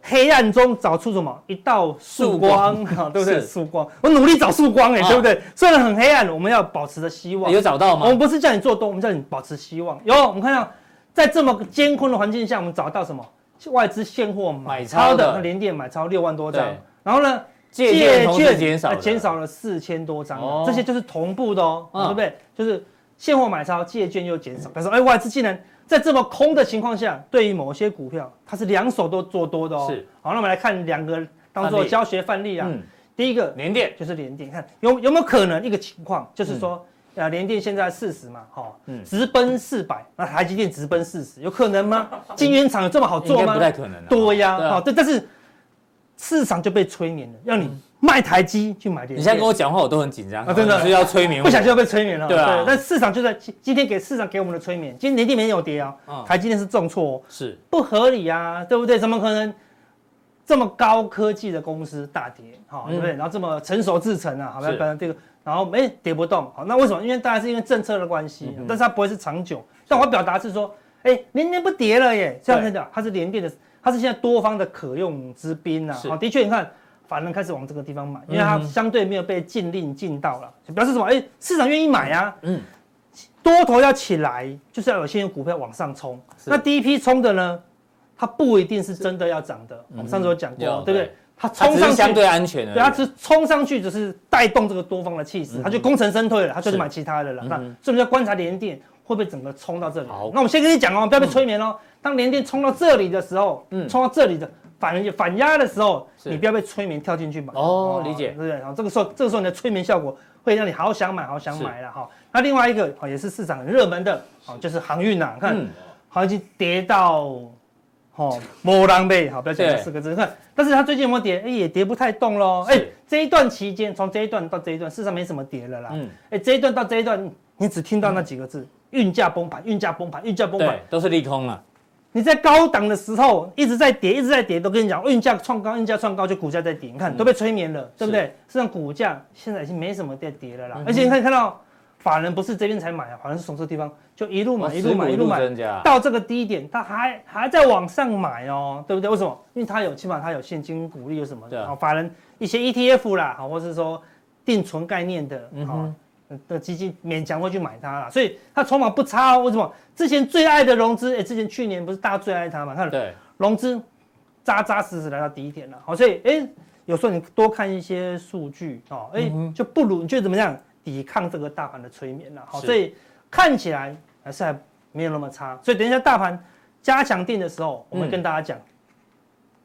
黑暗中找出什么一道曙光，(laughs) 对不对？曙光，我努力找曙光，哎，对不对？虽然很黑暗，我们要保持着希望。有找到吗？我们不是叫你做多，我们叫你保持希望。有，我们看到在这么艰困的环境下，我们找到什么？外资现货买超的连电买超六万多张，然后呢，借券减少减少了四千多张，哦、这些就是同步的哦，嗯、对不对？就是现货买超，借券又减少。但是，哎，外资竟然。在这么空的情况下，对于某些股票，它是两手都做多的哦。是。好，那我们来看两个当做教学范例啊。嗯。第一个联电就是联电，看有有没有可能一个情况，就是说。呃，联电现在四十嘛，哈，嗯，直奔四百，那台积电直奔四十，有可能吗？(laughs) 晶圆厂有这么好做吗？不太可能。对呀，好，对，但是市场就被催眠了，让你卖台积去买联电。你现在跟我讲话，我都很紧张啊，真的是要催眠，不小心要被催眠了。对啊，但市场就在今天给市场给我们的催眠，今天联电没有跌啊，台积电是重挫，是不合理啊，对不对？怎么可能这么高科技的公司大跌？好，对不对？然后这么成熟制成啊，好，本来这个。然后没跌不动，好，那为什么？因为大概是因为政策的关系，但是它不会是长久。但我表达是说，哎，年年不跌了耶，这样子讲，它是联电的，它是现在多方的可用之兵啊。好，的确，你看法人开始往这个地方买，因为它相对没有被禁令禁到了，就表示什么？哎，市场愿意买啊。嗯，多头要起来，就是要有些股票往上冲。那第一批冲的呢，它不一定是真的要涨的。我们上次有讲过，对不对？它冲上去相对安全的，对，它只冲上去只是带动这个多方的气势，它就功成身退了，它就是买其他的了。那所以我们要观察联电会不会整个冲到这里。好，那我们先跟你讲哦，不要被催眠哦。当联电冲到这里的时候，嗯，冲到这里的反反压的时候，你不要被催眠跳进去买。哦，理解，对不对？然后这个时候，这个时候你的催眠效果会让你好想买，好想买了哈。那另外一个也是市场很热门的，哦，就是航运呐，看，好像已经跌到。哦，没人买，好，不要讲这四个字。看，但是它最近有没有跌？哎，也跌不太动喽。哎，这一段期间，从这一段到这一段，事实上没什么跌了啦。嗯，哎，这一段到这一段，你只听到那几个字：运价崩盘，运价崩盘，运价崩盘，都是利空了。你在高档的时候一直在跌，一直在跌，都跟你讲，运价创高，运价创高，就股价在跌。你看，都被催眠了，对不对？实际上，股价现在已经没什么在跌了啦。而且你可以看到。法人不是这边才买啊，法人是从这地方就一路买，一路买，一路买，到这个低点，他还还在往上买哦，对不对？为什么？因为他有，起码他有现金股利，有什么？对啊，法人一些 ETF 啦，好，或是说定存概念的，好，的基金勉强会去买它啦，所以它筹码不差哦。为什么？之前最爱的融资，哎，之前去年不是大家最爱它嘛？看，对，融资扎扎实实来到第一点了，好，所以哎，有时候你多看一些数据哦，哎，就不如你觉得怎么样？抵抗这个大盘的催眠了，好，所以看起来还是还没有那么差。所以等一下大盘加强定的时候，我们跟大家讲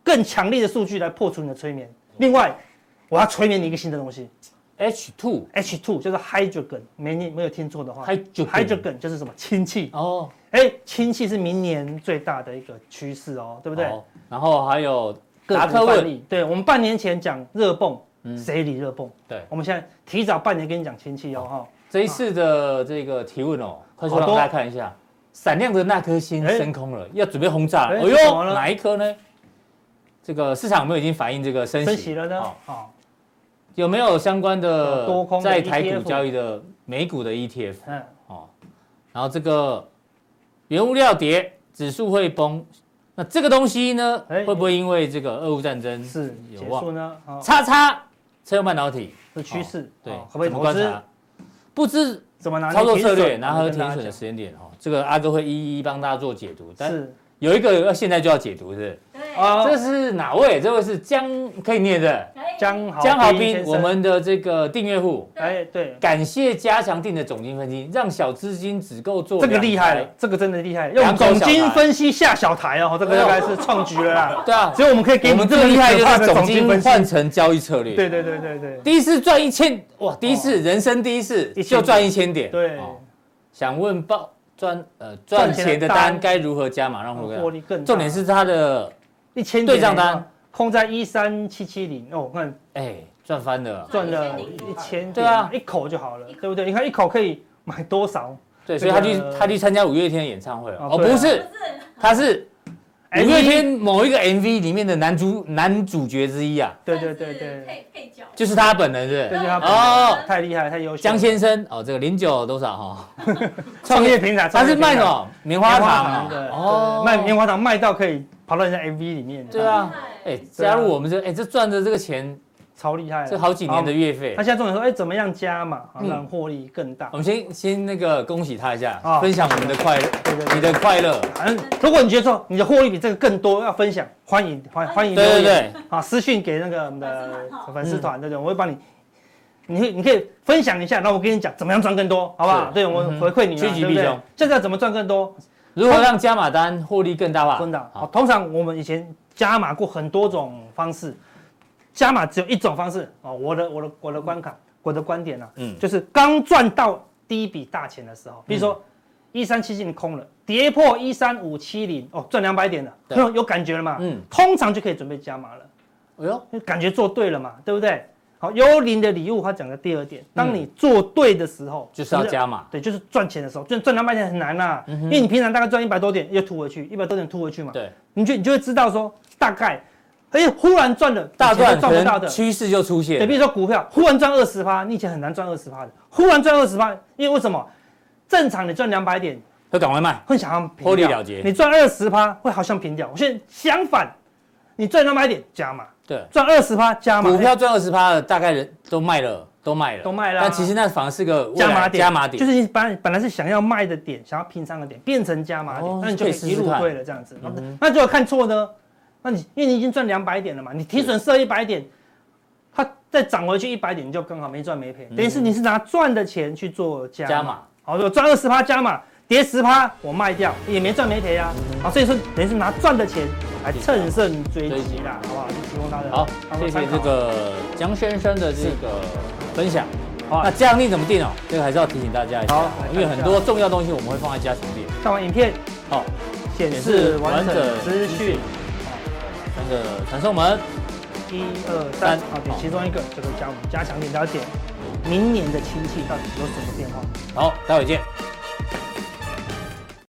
更强力的数据来破除你的催眠。另外，我要催眠你一个新的东西，H2，H2 就是 hydrogen，没你没有听错的话，hydrogen 就是什么氢气哦，哎，氢气是明年最大的一个趋势哦，对不对？然后还有达克问，对我们半年前讲热泵。谁理热泵？对，我们现在提早半年跟你讲氢气哦哈。这一次的这个提问哦，快速让大家看一下，闪亮的那颗星升空了，要准备轰炸了。哎呦，哪一颗呢？这个市场有没有已经反映这个升息了呢？有没有相关的多空在台股交易的美股的 ETF？嗯，哦，然后这个原物料跌，指数会崩。那这个东西呢，会不会因为这个俄乌战争是结束呢？叉叉。车用半导体的趋势，对，可不可以观察？不知怎么拿操作策略，拿和停损的时间点哦，这个阿哥会一一帮大家做解读。但是有一个要现在就要解读，是不是？对，这是哪位？这位是江，可以念的。江江豪斌，我们的这个订阅户，哎，对，感谢加强定的总经分析，让小资金只够做这个厉害了，这个真的厉害，用总经分析下小台哦，这个大概是创举了啦。(laughs) 对啊，所以我们可以给我们这么厉害，就是总经换成交易策略。对对对对对，第一次赚一千哇，第一次人生第一次就赚一千点。对，想问报赚呃赚钱的单该如何加码让获利更？重点是他的一千对账单。空在一三七七零哦，看，哎，赚翻了，赚了一千，对啊，一口就好了，对不对？你看一口可以买多少？对，所以他去他去参加五月天的演唱会哦，不是，他是五月天某一个 MV 里面的男主男主角之一啊，对对对对，配配角，就是他本人是，就是他哦，太厉害，太优秀，江先生哦，这个零九多少哈？(laughs) 创业平台，他是卖什么？棉花糖的哦，卖棉花糖卖到可以。跑到人家 MV 里面，对啊，哎，加入我们这，哎，这赚的这个钱超厉害，这好几年的月费。他现在重点说，哎，怎么样加嘛，让获利更大。我们先先那个恭喜他一下，分享我们的快乐，对对，你的快乐。嗯如果你觉得说你的获利比这个更多，要分享，欢迎欢欢迎，对对对，啊，私讯给那个我们的粉丝团，对对，我会帮你，你可以你可以分享一下，那我跟你讲怎么样赚更多，好不好？对，我回馈你，趋吉避凶。现在怎么赚更多？如何让加码单获利更大化？真的好，通常我们以前加码过很多种方式，加码只有一种方式哦，我的我的我的观感，我的观点啊，嗯，就是刚赚到第一笔大钱的时候，比如说一三七七你空了，跌破一三五七零哦，赚两百点了，有有感觉了嘛？嗯，通常就可以准备加码了。哎呦，感觉做对了嘛，对不对？好，幽灵的礼物，他讲的第二点，当你做对的时候，就是要加码，对，就是赚钱的时候，赚赚两百点很难呐，因为你平常大概赚一百多点，又吐回去，一百多点吐回去嘛，对，你就你就会知道说大概。哎，忽然赚了大赚赚不到的趋势就出现。对，比如说股票忽然赚二十趴，你以前很难赚二十趴的，忽然赚二十趴，因为为什么？正常你赚两百点，会赶快卖，会想要获利了结。你赚二十趴会好像平掉。我现在相反，你赚两百点加码，对，赚二十趴加码。股票赚二十趴的大概人都卖了，都卖了，都卖了。但其实那反而是个加码点，加码点就是你本来本来是想要卖的点，想要平仓的点，变成加码点，那你就一路对了这样子。那如果看错呢？那你因为你已经赚两百点了嘛，你提损设一百点，它再涨回去一百点，你就刚好没赚没赔。等于是你是拿赚的钱去做加码，好，就赚二十趴加码，跌十趴我卖掉也没赚没赔啊。好，所以说等于是拿赚的钱来乘胜追击啦，好不好？就提供大家好，谢谢这个江先生的这个分享。好，那奖励怎么定哦？这个还是要提醒大家一下，因为很多重要东西我们会放在加强錠。看完影片，好，显示完整资讯。三个传送门，一二三，好，点其中一个就可以加我们加强点了解明年的亲戚到底有什么变化。好，待会见。